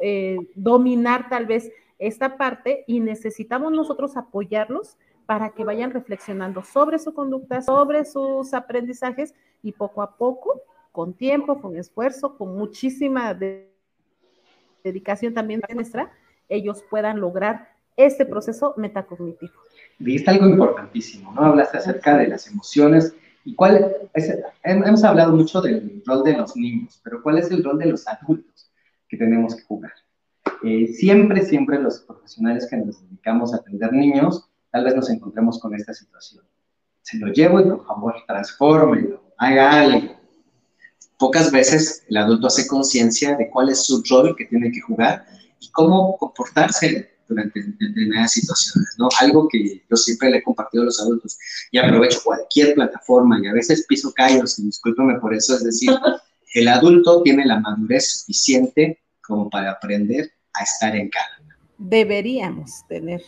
eh, dominar tal vez esta parte y necesitamos nosotros apoyarlos para que vayan reflexionando sobre su conducta, sobre sus aprendizajes y poco a poco, con tiempo, con esfuerzo, con muchísima dedicación también nuestra, ellos puedan lograr este proceso metacognitivo. Viste algo importantísimo, ¿no? Hablaste acerca de las emociones y cuál hemos hablado mucho del rol de los niños, pero ¿cuál es el rol de los adultos que tenemos que jugar? Eh, siempre, siempre los profesionales que nos dedicamos a atender niños tal vez nos encontremos con esta situación. Se lo llevo y por favor, transfórmelo, haga algo. Pocas veces el adulto hace conciencia de cuál es su rol que tiene que jugar y cómo comportarse durante determinadas situaciones, ¿no? Algo que yo siempre le he compartido a los adultos y aprovecho cualquier plataforma y a veces piso callos y discúlpeme por eso, es decir, el adulto tiene la madurez suficiente como para aprender a estar en calma. Deberíamos tener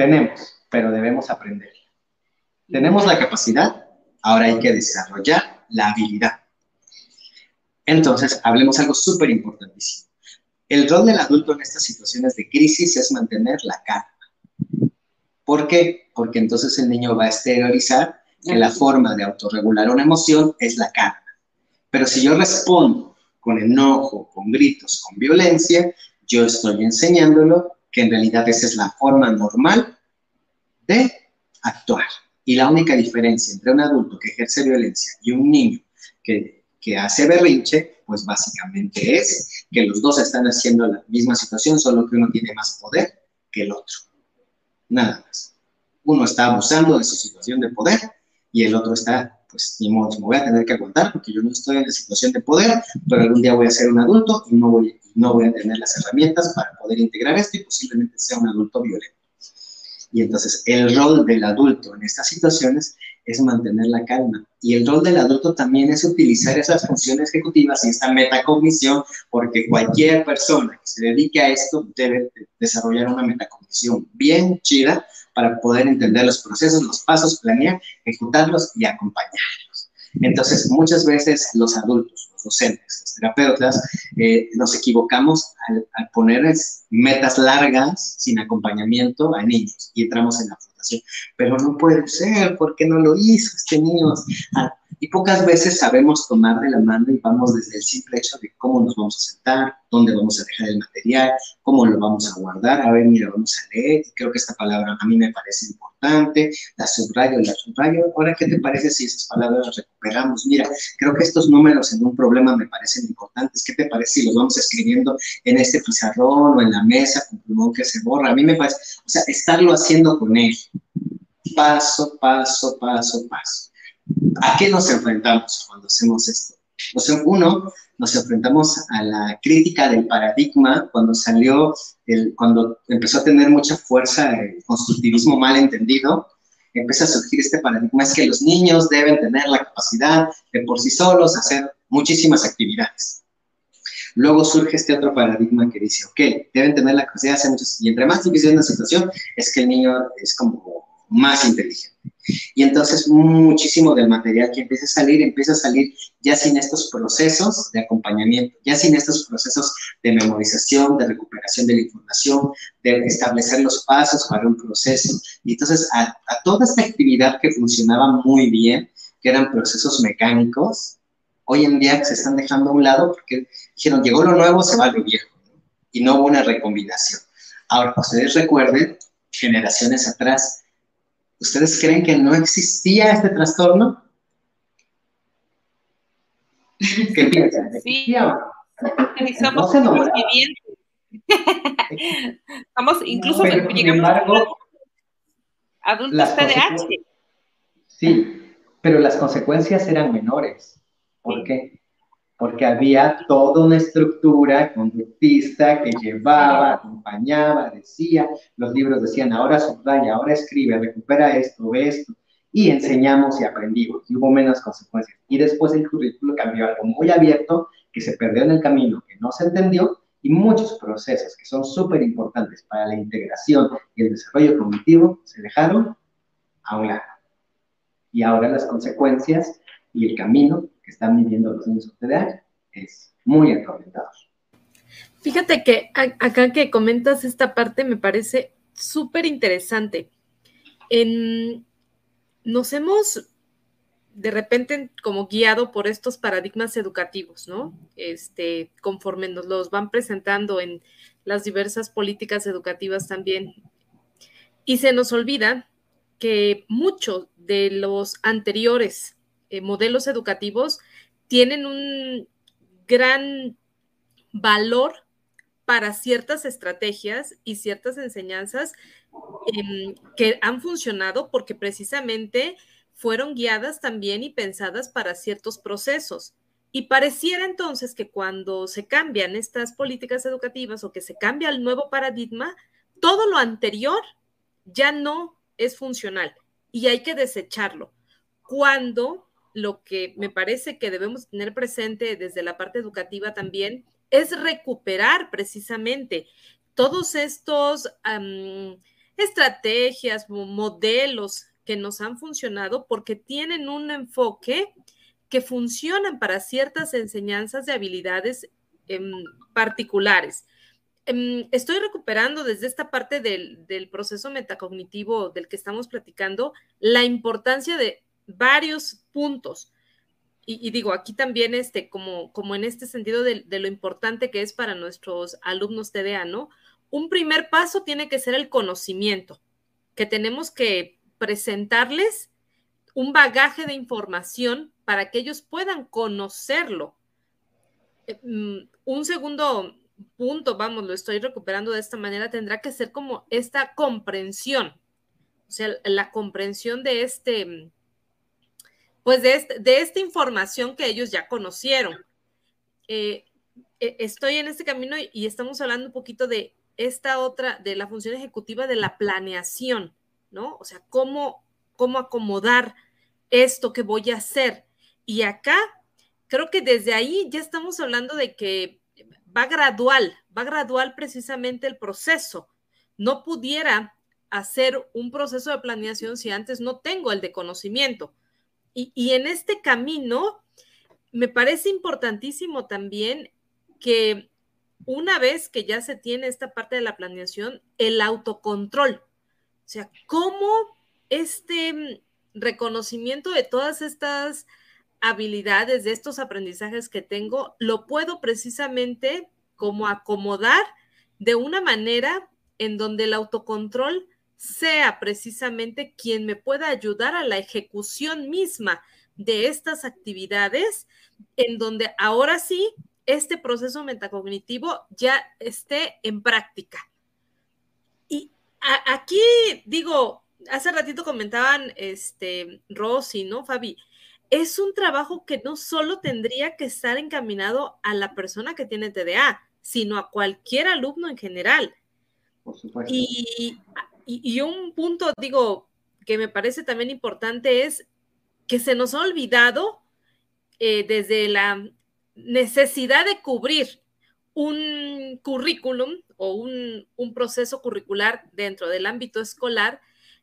tenemos, pero debemos aprender. Tenemos la capacidad, ahora hay que desarrollar la habilidad. Entonces, hablemos algo súper importantísimo. El rol del adulto en estas situaciones de crisis es mantener la calma. ¿Por qué? Porque entonces el niño va a exteriorizar que la forma de autorregular una emoción es la calma. Pero si yo respondo con enojo, con gritos, con violencia, yo estoy enseñándolo que en realidad esa es la forma normal de actuar. Y la única diferencia entre un adulto que ejerce violencia y un niño que, que hace berrinche, pues básicamente es que los dos están haciendo la misma situación, solo que uno tiene más poder que el otro. Nada más. Uno está abusando de su situación de poder y el otro está, pues, ni modo, me voy a tener que aguantar porque yo no estoy en la situación de poder, pero algún día voy a ser un adulto y no voy, no voy a tener las herramientas para poder integrar esto y posiblemente sea un adulto violento. Y entonces el rol del adulto en estas situaciones es mantener la calma. Y el rol del adulto también es utilizar esas funciones ejecutivas y esta metacognición, porque cualquier persona que se dedique a esto debe desarrollar una metacognición bien chida para poder entender los procesos, los pasos, planear, ejecutarlos y acompañarlos. Entonces, muchas veces los adultos docentes, los terapeutas, eh, nos equivocamos al, poner metas largas sin acompañamiento a niños y entramos en la fundación. Pero no puede ser, ¿por qué no lo hizo este niño? Y pocas veces sabemos tomar de la mano y vamos desde el simple hecho de cómo nos vamos a sentar, dónde vamos a dejar el material, cómo lo vamos a guardar. A ver, mira, vamos a leer. Creo que esta palabra a mí me parece importante. La subrayo, la subrayo. Ahora, ¿qué te parece si esas palabras las recuperamos? Mira, creo que estos números en un problema me parecen importantes. ¿Qué te parece si los vamos escribiendo en este pizarrón o en la mesa con plumón que se borra? A mí me parece, o sea, estarlo haciendo con él. Paso, paso, paso, paso. ¿A qué nos enfrentamos cuando hacemos esto? uno, nos enfrentamos a la crítica del paradigma cuando salió, el, cuando empezó a tener mucha fuerza el constructivismo mal entendido, empieza a surgir este paradigma, es que los niños deben tener la capacidad de por sí solos hacer muchísimas actividades. Luego surge este otro paradigma que dice, ok, deben tener la capacidad de hacer muchas, y entre más difícil es una situación, es que el niño es como más inteligente. Y entonces muchísimo del material que empieza a salir, empieza a salir ya sin estos procesos de acompañamiento, ya sin estos procesos de memorización, de recuperación de la información, de establecer los pasos para un proceso. Y entonces a, a toda esta actividad que funcionaba muy bien, que eran procesos mecánicos, hoy en día se están dejando a un lado porque dijeron, llegó lo nuevo, se va lo viejo, y no hubo una recombinación. Ahora, ustedes recuerden, generaciones atrás, ¿Ustedes creen que no existía este trastorno? ¿Qué piensan? Sí. Somos, no vivientes. somos incluso Pero, sin embargo, adultos TDAH. Sí, pero las consecuencias eran menores. ¿Por qué? Porque había toda una estructura conductista que llevaba, acompañaba, decía, los libros decían, ahora subraya, ahora escribe, recupera esto, ve esto, y enseñamos y aprendimos, y hubo menos consecuencias. Y después el currículo cambió algo muy abierto, que se perdió en el camino, que no se entendió, y muchos procesos que son súper importantes para la integración y el desarrollo cognitivo se dejaron a un lado. Y ahora las consecuencias y el camino están viviendo los niños con TDAH es muy atormentado. Fíjate que acá que comentas esta parte me parece súper interesante. Nos hemos de repente como guiado por estos paradigmas educativos, ¿no? Este, conforme nos los van presentando en las diversas políticas educativas también. Y se nos olvida que muchos de los anteriores eh, modelos educativos tienen un gran valor para ciertas estrategias y ciertas enseñanzas em, que han funcionado porque precisamente fueron guiadas también y pensadas para ciertos procesos. Y pareciera entonces que cuando se cambian estas políticas educativas o que se cambia el nuevo paradigma, todo lo anterior ya no es funcional y hay que desecharlo. Cuando lo que me parece que debemos tener presente desde la parte educativa también es recuperar precisamente todos estos estrategias, modelos que nos han funcionado porque tienen un enfoque que funcionan para ciertas enseñanzas de habilidades em, particulares. Em, estoy recuperando desde esta parte del, proceso metacognitivo del que estamos platicando la importancia de varios puntos. Y, digo, aquí también, este, como, como en este sentido de, lo importante que es para nuestros alumnos TDA, ¿no? Un primer paso tiene que ser el conocimiento, que tenemos que presentarles un bagaje de información para que ellos puedan conocerlo. Eh, mm, un segundo punto, vamos, lo estoy recuperando de esta manera, tendrá que ser como esta comprensión, o sea, la comprensión de este, pues de, este, de esta información que ellos ya conocieron. Eh, e, estoy en este camino y estamos hablando un poquito de esta otra, de la función ejecutiva de la planeación. ¿no? O sea, cómo, cómo acomodar esto que voy a hacer. Y acá, creo que desde ahí ya estamos hablando de que va gradual, va gradual precisamente el proceso. No pudiera hacer un proceso de planeación si antes no tengo el de conocimiento. Y, en este camino, me parece importantísimo también que una vez que ya se tiene esta parte de la planeación, el autocontrol. O sea, cómo este reconocimiento de todas estas habilidades, de estos aprendizajes que tengo, lo puedo precisamente como acomodar de una manera en donde el autocontrol sea precisamente quien me pueda ayudar a la ejecución misma de estas actividades, en donde ahora sí este proceso metacognitivo ya esté en práctica aquí digo, hace ratito comentaban este Rosy, ¿no, Fabi? Es un trabajo que no solo tendría que estar encaminado a la persona que tiene TDA, sino a cualquier alumno en general. Por supuesto. Y, un punto, digo, que me parece también importante es que se nos ha olvidado eh, desde la necesidad de cubrir un currículum o un, proceso curricular dentro del ámbito escolar,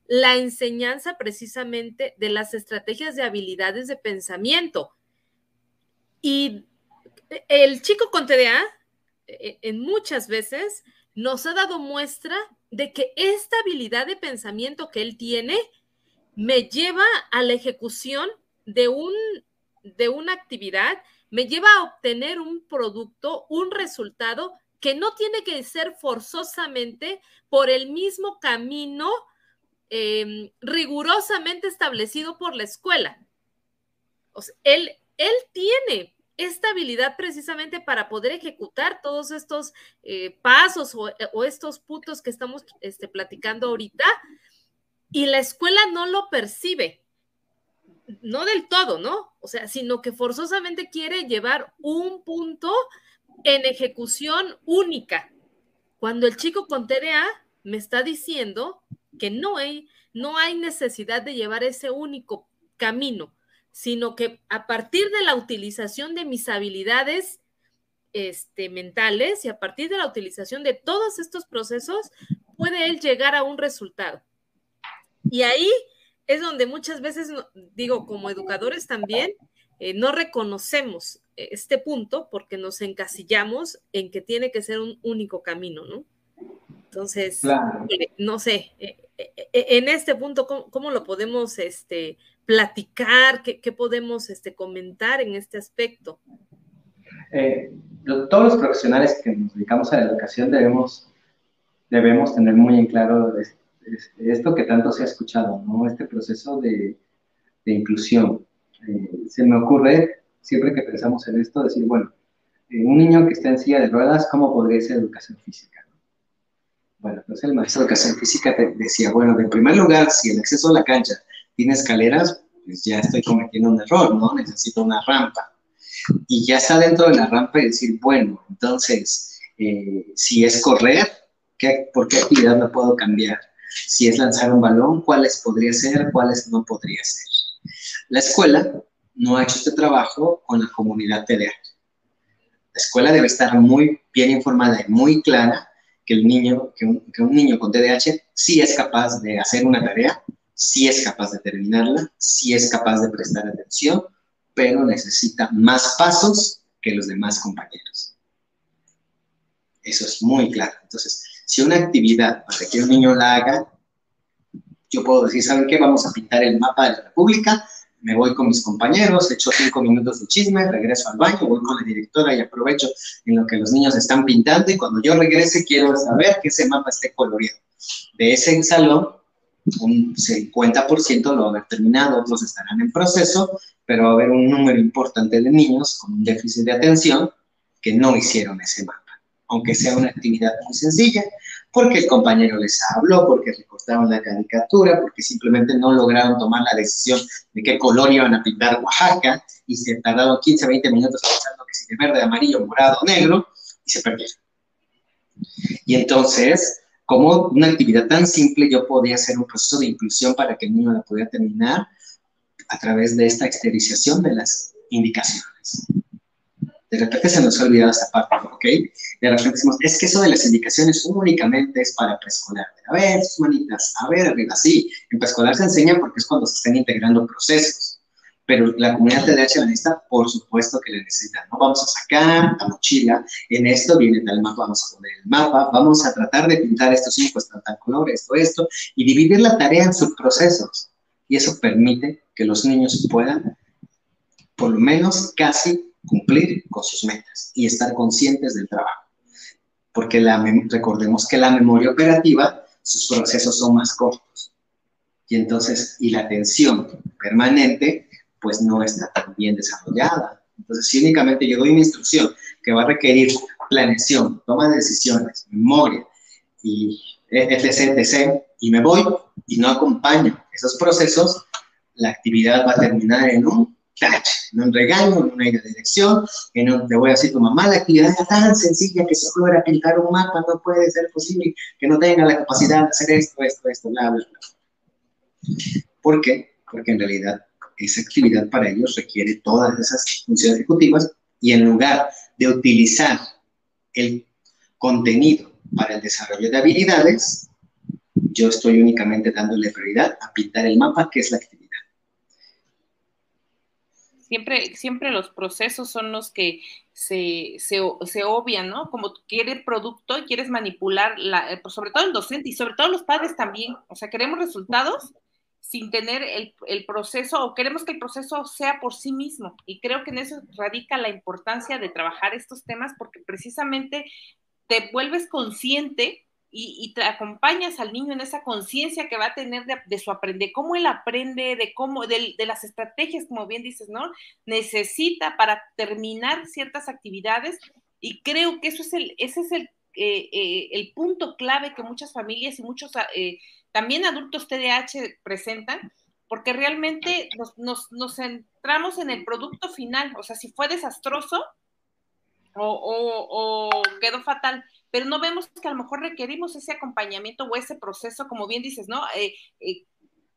la enseñanza precisamente de las estrategias de habilidades de pensamiento. Y el chico con TDA, e, en muchas veces, nos ha dado muestra de que esta habilidad de pensamiento que él tiene me lleva a la ejecución de, un, de una actividad me lleva a obtener un producto, un resultado que no tiene que ser forzosamente por el mismo camino em, rigurosamente establecido por la escuela. Él tiene esta habilidad precisamente para poder ejecutar todos estos eh, pasos o, estos puntos que estamos este, platicando ahorita y la escuela no lo percibe. no del todo, ¿no? O sea, sino que forzosamente quiere llevar un punto en ejecución única. Cuando el chico con TDA me está diciendo que no hay, no hay necesidad de llevar ese único camino, sino que a partir de la utilización de mis habilidades este, mentales y a partir de la utilización de todos estos procesos, puede él llegar a un resultado. Y ahí es donde muchas veces, digo, como educadores también, eh, no reconocemos este punto porque nos encasillamos en que tiene que ser un único camino, ¿no? Entonces, no sé, eh, eh, en este punto, ¿cómo, lo podemos este, platicar? ¿Qué, podemos este, comentar en este aspecto? todos los profesionales que nos dedicamos a la educación debemos, debemos tener muy en claro esto que tanto se ha escuchado, ¿no? Este proceso de, de inclusión. Eh, se me ocurre, siempre que pensamos en esto, decir, bueno, eh, un niño que está en silla de ruedas, ¿cómo podría ser educación física? Bueno, entonces el maestro de educación física te decía, bueno, en primer lugar, si el acceso a la cancha tiene escaleras, pues ya estoy cometiendo un error, ¿no? Necesito una rampa. Y ya está dentro de la rampa y decir, bueno, entonces, eh, si es correr, ¿qué, ¿por qué actividad me puedo cambiar? Si es lanzar un balón, ¿cuáles podría ser, cuáles no podría ser? La escuela no ha hecho este trabajo con la comunidad TDA. La escuela debe estar muy bien informada y muy clara que, el niño, que un, niño con TDAH sí es capaz de hacer una tarea, sí es capaz de terminarla, sí es capaz de prestar atención, pero necesita más pasos que los demás compañeros. Eso es muy claro. Entonces, si una actividad para que un niño la haga, yo puedo decir, ¿saben qué? Vamos a pintar el mapa de la República, me voy con mis compañeros, echo cinco minutos de chisme, regreso al baño, voy con la directora y aprovecho en lo que los niños están pintando y cuando yo regrese quiero saber que ese mapa esté colorido. De ese salón, un 50% lo va a haber terminado, otros estarán en proceso, pero va a haber un número importante de niños con un déficit de atención que no hicieron ese mapa, aunque sea una actividad muy sencilla, porque el compañero les habló, porque recortaron la caricatura, porque simplemente no lograron tomar la decisión de qué color iban a pintar Oaxaca y se tardaron 15, 20 minutos pensando que si de verde, amarillo, morado, negro, y se perdieron. Y entonces, como una actividad tan simple, yo podía hacer un proceso de inclusión para que el niño la pudiera terminar a través de esta exteriorización de las indicaciones. De repente se nos ha olvidado esta parte, ¿ok? De repente decimos, es que eso de las indicaciones únicamente es para preescolar. A ver, sus manitas, a ver, arriba, sí. En preescolar se enseña porque es cuando se están integrando procesos. Pero la comunidad necesita, por supuesto que la necesita. ¿no? Vamos a sacar la mochila, en esto viene tal mapa, vamos a poner el mapa, vamos a tratar de pintar estos cinco, están tan colores, esto, esto, y dividir la tarea en subprocesos. Y eso permite que los niños puedan, por lo menos casi cumplir con sus metas y estar conscientes del trabajo. Porque la, recordemos que la memoria operativa, sus procesos son más cortos. Y entonces, y la atención permanente, pues no está tan bien desarrollada. Entonces, si únicamente yo doy una instrucción que va a requerir planeación, toma de decisiones, memoria y etc, etc, y me voy y no acompaño esos procesos, la actividad va a terminar en un en un regaño, en una dirección, en un, te voy a decir, tu mamá, la actividad es tan sencilla que solo era pintar un mapa, no puede ser posible que no tenga la capacidad de hacer esto, esto, esto, bla, bla, bla. ¿Por qué? Porque en realidad esa actividad para ellos requiere todas esas funciones ejecutivas y en lugar de utilizar el contenido para el desarrollo de habilidades, yo estoy únicamente dándole prioridad a pintar el mapa, que es la actividad. Siempre, siempre los procesos son los que se, se, se obvian, ¿no? Como quieres producto y quieres manipular, la, eh, pues sobre todo el docente y sobre todo los padres también. O sea, queremos resultados sin tener el, el, proceso o queremos que el proceso sea por sí mismo. Y creo que en eso radica la importancia de trabajar estos temas porque precisamente te vuelves consciente y, te acompañas al niño en esa conciencia que va a tener de, su aprender, cómo él aprende, de cómo, de, las estrategias, como bien dices, ¿no? Necesita para terminar ciertas actividades y creo que eso es el, ese es el, eh, eh, el punto clave que muchas familias y muchos eh, también adultos TDAH presentan, porque realmente nos, nos, centramos en el producto final, o sea, si fue desastroso o, quedó fatal, pero no vemos que a lo mejor requerimos ese acompañamiento o ese proceso, como bien dices, ¿no? Eh, eh,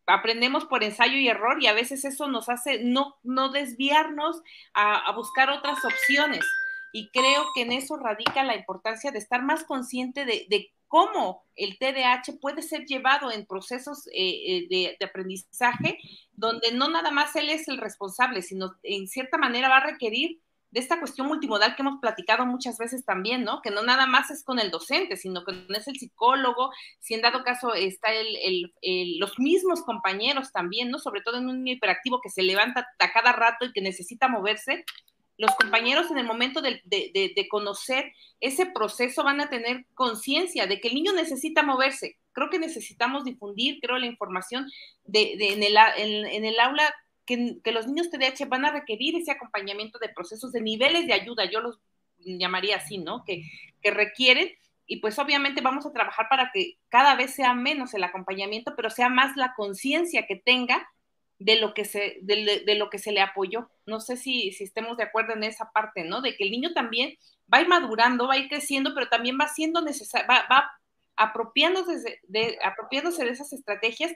aprendemos por ensayo y error y a veces eso nos hace no, no desviarnos a, buscar otras opciones. Y creo que en eso radica la importancia de estar más consciente de, de cómo el TDAH puede ser llevado en procesos eh, eh, de, aprendizaje donde no nada más él es el responsable, sino en cierta manera va a requerir de esta cuestión multimodal que hemos platicado muchas veces también, ¿no? Que no nada más es con el docente, sino que es el psicólogo, si en dado caso está el, los mismos compañeros también, ¿no? Sobre todo en un hiperactivo que se levanta a cada rato y que necesita moverse, los compañeros en el momento de, conocer ese proceso van a tener conciencia de que el niño necesita moverse. Creo que necesitamos difundir, creo, la información en, el, aula que, los niños TDAH van a requerir ese acompañamiento de procesos, de niveles de ayuda, yo los llamaría así, ¿no? Que requieren y pues obviamente vamos a trabajar para que cada vez sea menos el acompañamiento, pero sea más la conciencia que tenga de lo que se, de, lo que se le apoyó. No sé si, si, estemos de acuerdo en esa parte, ¿no? De que el niño también va a ir madurando, va a ir creciendo, pero también va siendo necesario, va, va apropiándose, de, apropiándose de esas estrategias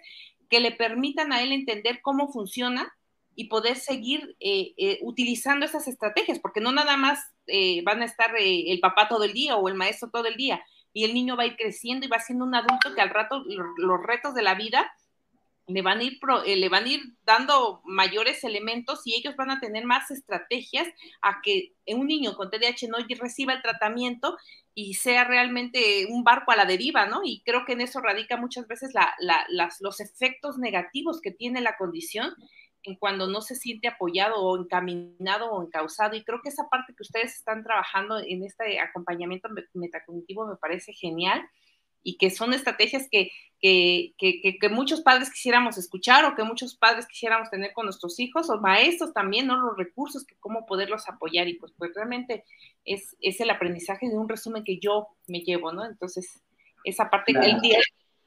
que le permitan a él entender cómo funciona y poder seguir eh, eh, utilizando esas estrategias, porque no nada más eh, van a estar el papá todo el día o el maestro todo el día, y el niño va a ir creciendo y va siendo un adulto que al rato los retos de la vida le van, a ir eh, le van a ir dando mayores elementos y ellos van a tener más estrategias a que un niño con TDAH no reciba el tratamiento y sea realmente un barco a la deriva, ¿no? Y creo que en eso radica muchas veces los efectos negativos que tiene la condición en cuando no se siente apoyado o encaminado o encausado. Y creo que esa parte que ustedes están trabajando en este acompañamiento metacognitivo me parece genial y que son estrategias que, que, muchos padres quisiéramos escuchar o que muchos padres quisiéramos tener con nuestros hijos o maestros también, ¿no? Los recursos, que cómo poderlos apoyar y pues, pues realmente es, es el aprendizaje de un resumen que yo me llevo, ¿no? Entonces, esa parte, el día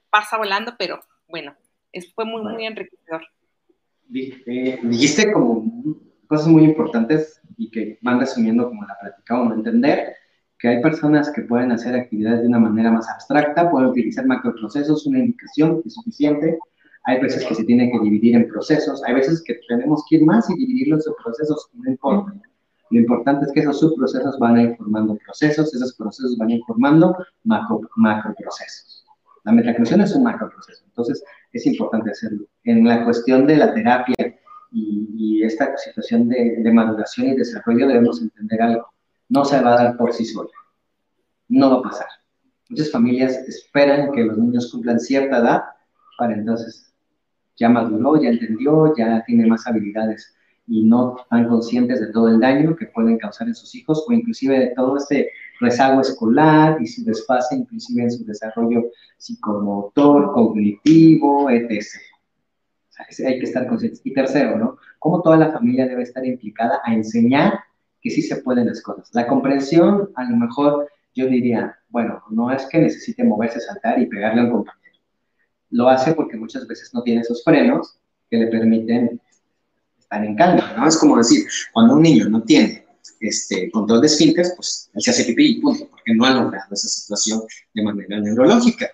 pasa volando, pero bueno, es, fue muy, muy enriquecedor. Eh, dijiste como cosas muy importantes y que van resumiendo como la platicamos, entender que hay personas que pueden hacer actividades de una manera más abstracta, pueden utilizar macroprocesos, una indicación es suficiente. Hay veces que se tiene que dividir en procesos, hay veces que tenemos que ir más y dividirlos en procesos, no importa. Lo importante es que esos subprocesos van a ir formando procesos, esos procesos van a ir formando macro, macroprocesos. La metacognición es un macroproceso, entonces es importante hacerlo. En la cuestión de la terapia y, y esta situación de, de maduración y desarrollo debemos entender algo no se va a dar por sí sola. No va a pasar. Muchas familias esperan que los niños cumplan cierta edad para entonces ya maduró, ya entendió, ya tiene más habilidades y no están conscientes de todo el daño que pueden causar en sus hijos o inclusive de todo este rezago escolar y su desfase inclusive en su desarrollo psicomotor, cognitivo, etc. hay que estar conscientes. Y tercero, ¿no? Cómo toda la familia debe estar implicada a enseñar que sí se pueden las cosas. La comprensión, a lo mejor yo diría, bueno, no es que necesite moverse, saltar y pegarle a un compañero. Lo hace porque muchas veces no tiene esos frenos que le permiten estar en calma, ¿no? Es como decir, cuando un niño no tiene este, control de esfínteres, pues él se hace pipí y punto, porque no ha logrado esa situación de manera neurológica.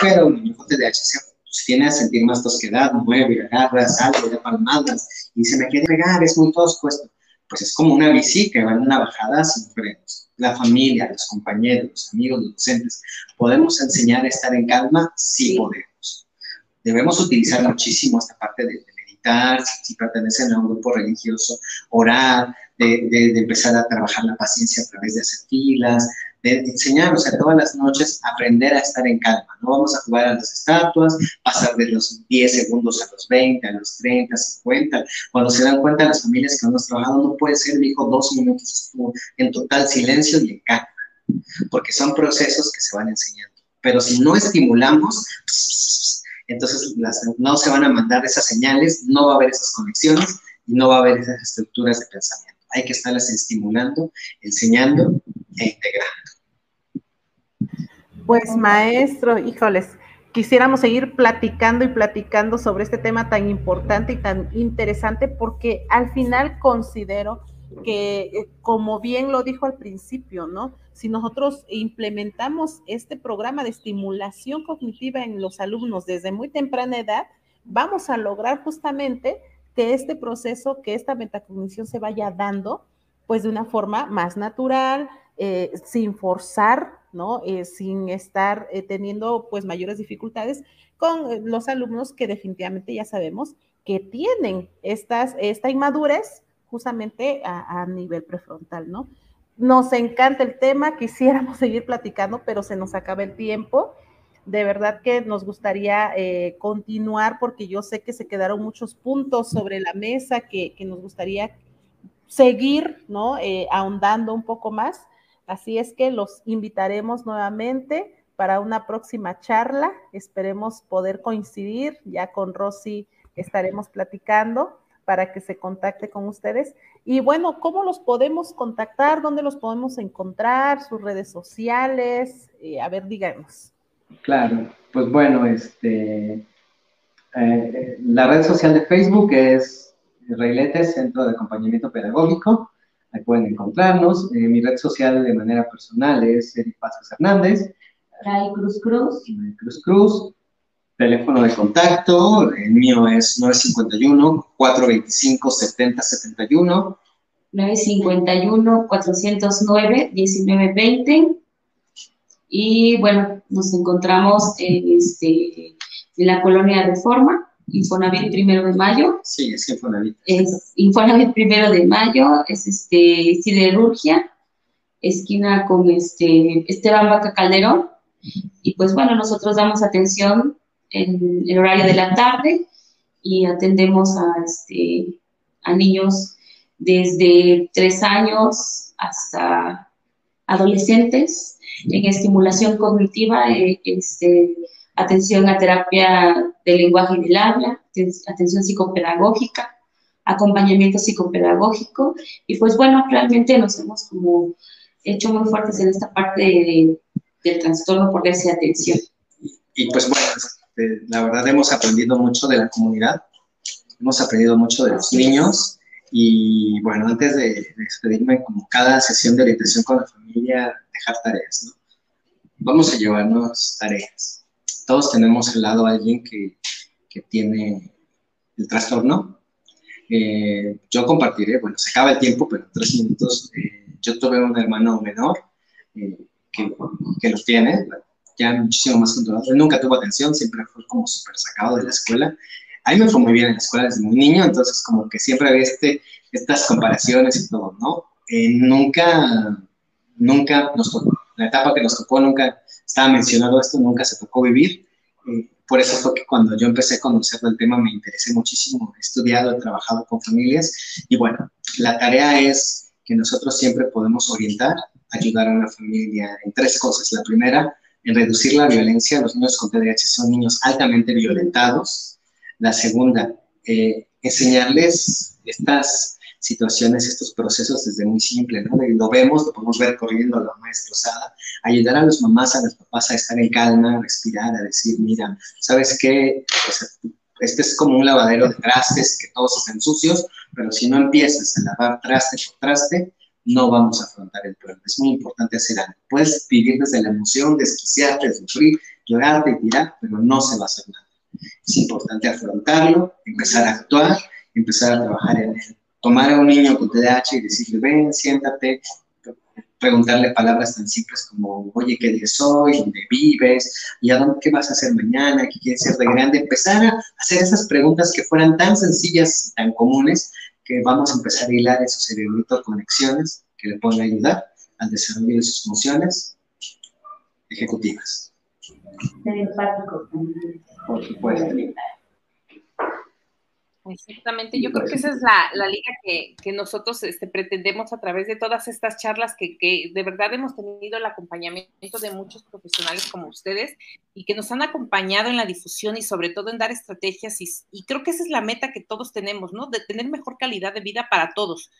Pero un niño con TDAH se pues, tiene a sentir más tosquedad, mueve, agarra, sale, da palmadas y se me quiere pegar, es muy tosco esto pues es como una bici que va en una bajada sin frenos. La familia, los compañeros, los amigos, los docentes, ¿podemos enseñar a estar en calma? Sí, podemos. Debemos utilizar muchísimo esta parte de, meditar, si, pertenecen a un grupo religioso, orar, de, de, empezar a trabajar la paciencia a través de hacer filas, de enseñar, o sea, todas las noches aprender a estar en calma. No vamos a jugar a las estatuas, pasar de los 10 segundos a los 20, a los 30, 50. Cuando se dan cuenta las familias que hemos trabajado, no puede ser, mi hijo, dos minutos en total silencio y en calma, porque son procesos que se van enseñando. Pero si no estimulamos, entonces no se van a mandar esas señales, no va a haber esas conexiones y no va a haber esas estructuras de pensamiento. Hay que estarlas estimulando, enseñando e. Pues maestro, híjoles, quisiéramos seguir platicando y platicando sobre este tema tan importante y tan interesante porque al final considero que, eh, como bien lo dijo al principio, ¿no? Si nosotros implementamos este programa de estimulación cognitiva en los alumnos desde muy temprana edad, vamos a lograr justamente que este proceso, que esta metacognición se vaya dando, pues de una forma más natural, eh, sin forzar, ¿no? Eh, sin estar eh, teniendo pues mayores dificultades con los alumnos que definitivamente ya sabemos que tienen estas, esta inmadurez justamente a, nivel prefrontal, ¿no? Nos encanta el tema, quisiéramos seguir platicando, pero se nos acaba el tiempo. De verdad que nos gustaría continuar porque yo sé que se quedaron muchos puntos sobre la mesa que nos gustaría seguir, ¿no? ahondando un poco más. Así es que los invitaremos nuevamente para una próxima charla. Esperemos poder coincidir. Ya con Rosy estaremos platicando para que se contacte con ustedes. Y bueno, ¿cómo los podemos contactar? ¿Dónde los podemos encontrar? ¿Sus redes sociales? A ver, díganos. Claro, pues bueno, este, eh, la red social de Facebook es Reiletes Centro de Acompañamiento Pedagógico. Ahí pueden encontrarnos. Eh, mi red social de manera personal es Eric Pazos Hernández. Ray Cruz Cruz. Cruz Cruz. Teléfono de contacto, el mío es 951-425-7071. 951-409-1920. Y bueno, nos encontramos en, este, en la colonia Reforma, Infonavit primero de mayo. Sí, es Infonavit. Es Infonavit primero de mayo, es este siderurgia, esquina con este Esteban Vaca Calderón. Y pues bueno, nosotros damos atención en el horario de la tarde y atendemos a, este, a niños desde tres años hasta adolescentes en estimulación cognitiva, eh, este, atención a terapia del lenguaje y del habla, atención psicopedagógica, acompañamiento psicopedagógico. Y pues bueno, realmente nos hemos como hecho muy fuertes en esta parte del trastorno por de atención. Y pues bueno, este, la verdad hemos aprendido mucho de la comunidad, hemos aprendido mucho de los niños. Y bueno, antes de, despedirme, como cada sesión de orientación con la familia, dejar tareas, ¿no? Vamos a llevarnos tareas todos tenemos al lado a alguien que, que tiene el trastorno. Eh, yo compartiré, bueno, se acaba el tiempo, pero tres minutos. Eh, yo tuve un hermano menor eh, que, que lo tiene, ya muchísimo más controlado. Nunca tuvo atención, siempre fue como súper sacado de la escuela. A mí me fue muy bien en la escuela desde muy niño, entonces como que siempre había este, estas comparaciones y todo, ¿no? nunca, nunca nos tocó, la etapa que nos tocó nunca estaba mencionado esto, nunca se tocó vivir. Eh, por eso fue que cuando yo empecé a conocer el tema me interesé muchísimo, he estudiado, he trabajado con familias y bueno, la tarea es que nosotros siempre podemos orientar, ayudar a una familia en tres cosas. La primera, en reducir la violencia. Los niños con TDAH son niños altamente violentados. La segunda, eh, enseñarles estas situaciones, estos procesos desde muy simple, ¿no? lo vemos, lo podemos ver corriendo a la mamá destrozada, ayudar a las mamás, a los papás a estar en calma, a respirar, a decir, mira, ¿sabes qué? Pues, este es como un lavadero de trastes, que todos están sucios, pero si no empiezas a lavar traste por traste, no vamos a afrontar el problema. Es muy importante hacer algo. Puedes vivir desde la emoción, desquiciarte, sufrir, llorarte y tirar, pero no se va a hacer nada. Es importante afrontarlo, empezar a actuar, empezar a trabajar en él tomar a un niño con TDAH y decirle, ven, siéntate, preguntarle palabras tan simples como, oye, ¿qué día soy? ¿Dónde vives? ¿Y a dónde, qué vas a hacer mañana? ¿Qué quieres ser de grande? Empezar a hacer esas preguntas que fueran tan sencillas, tan comunes, que vamos a empezar a hilar en su cerebrito conexiones que le pueden ayudar al desarrollo de sus funciones ejecutivas. Por supuesto. Exactamente, yo creo que esa es la, la liga que, que nosotros este, pretendemos a través de todas estas charlas que, que, de verdad hemos tenido el acompañamiento de muchos profesionales como ustedes y que nos han acompañado en la difusión y sobre todo en dar estrategias y, y creo que esa es la meta que todos tenemos, ¿no? De tener mejor calidad de vida para todos.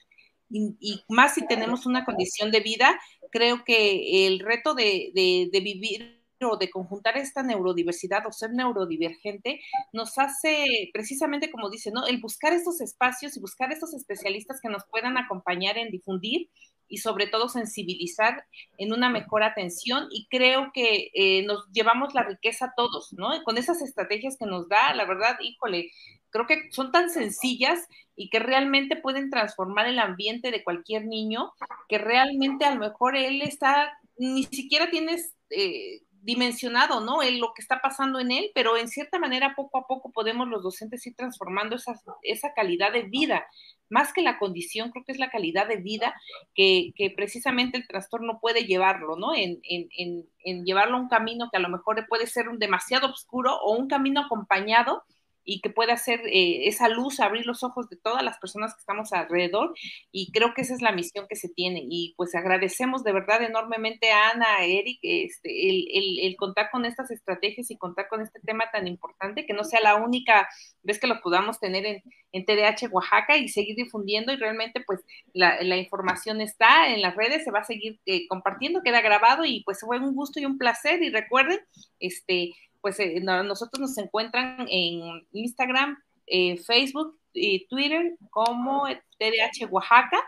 Y, y más si tenemos una condición de vida, creo que el reto de, de, de vivir o de conjuntar esta neurodiversidad o ser neurodivergente nos hace precisamente como dice, ¿no? El buscar estos espacios y buscar estos especialistas que nos puedan acompañar en difundir y sobre todo sensibilizar en una mejor atención y creo que eh, nos llevamos la riqueza todos, ¿no? Con esas estrategias que nos da, la verdad, híjole, creo que son tan sencillas y que realmente pueden transformar el ambiente de cualquier niño, que realmente a lo mejor él está, ni siquiera tienes... Eh, dimensionado, ¿no? En lo que está pasando en él, pero en cierta manera poco a poco podemos los docentes ir transformando esa, esa calidad de vida más que la condición, creo que es la calidad de vida que, precisamente el trastorno puede llevarlo, ¿no? En, en, llevarlo a un camino que a lo mejor puede ser un demasiado oscuro o un camino acompañado y que pueda hacer eh, esa luz, abrir los ojos de todas las personas que estamos alrededor y creo que esa es la misión que se tiene y pues agradecemos de verdad enormemente a Ana, a Eric, este, el, el, contar con estas estrategias y contar con este tema tan importante, que no sea la única vez que lo podamos tener en, en TDH Oaxaca y seguir difundiendo y realmente pues la, la información está en las redes, se va a seguir eh, compartiendo, queda grabado y pues fue un gusto y un placer y recuerden, este, pues eh, nosotros nos encuentran en Instagram, eh, Facebook y Twitter como TDH Oaxaca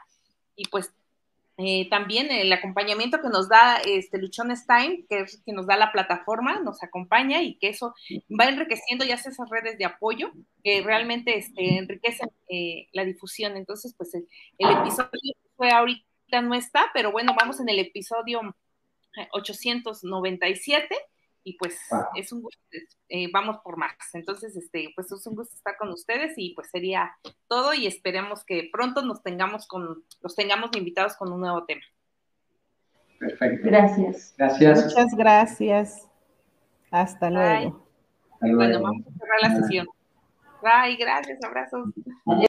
y pues eh, también el acompañamiento que nos da este Luchón Stein, que es que nos da la plataforma, nos acompaña y que eso va enriqueciendo ya esas redes de apoyo que realmente este, enriquecen la difusión. Entonces, pues el, el, episodio fue ahorita no está, pero bueno, vamos en el episodio 897 y pues es un gusto, eh, vamos por más. Entonces, este, pues es un gusto estar con ustedes y pues sería todo y esperemos que pronto nos tengamos con, los tengamos invitados con un nuevo tema. Perfecto. Gracias. Gracias. Muchas gracias. Hasta luego. Bueno, vamos a cerrar la sesión. Bye, gracias, abrazos.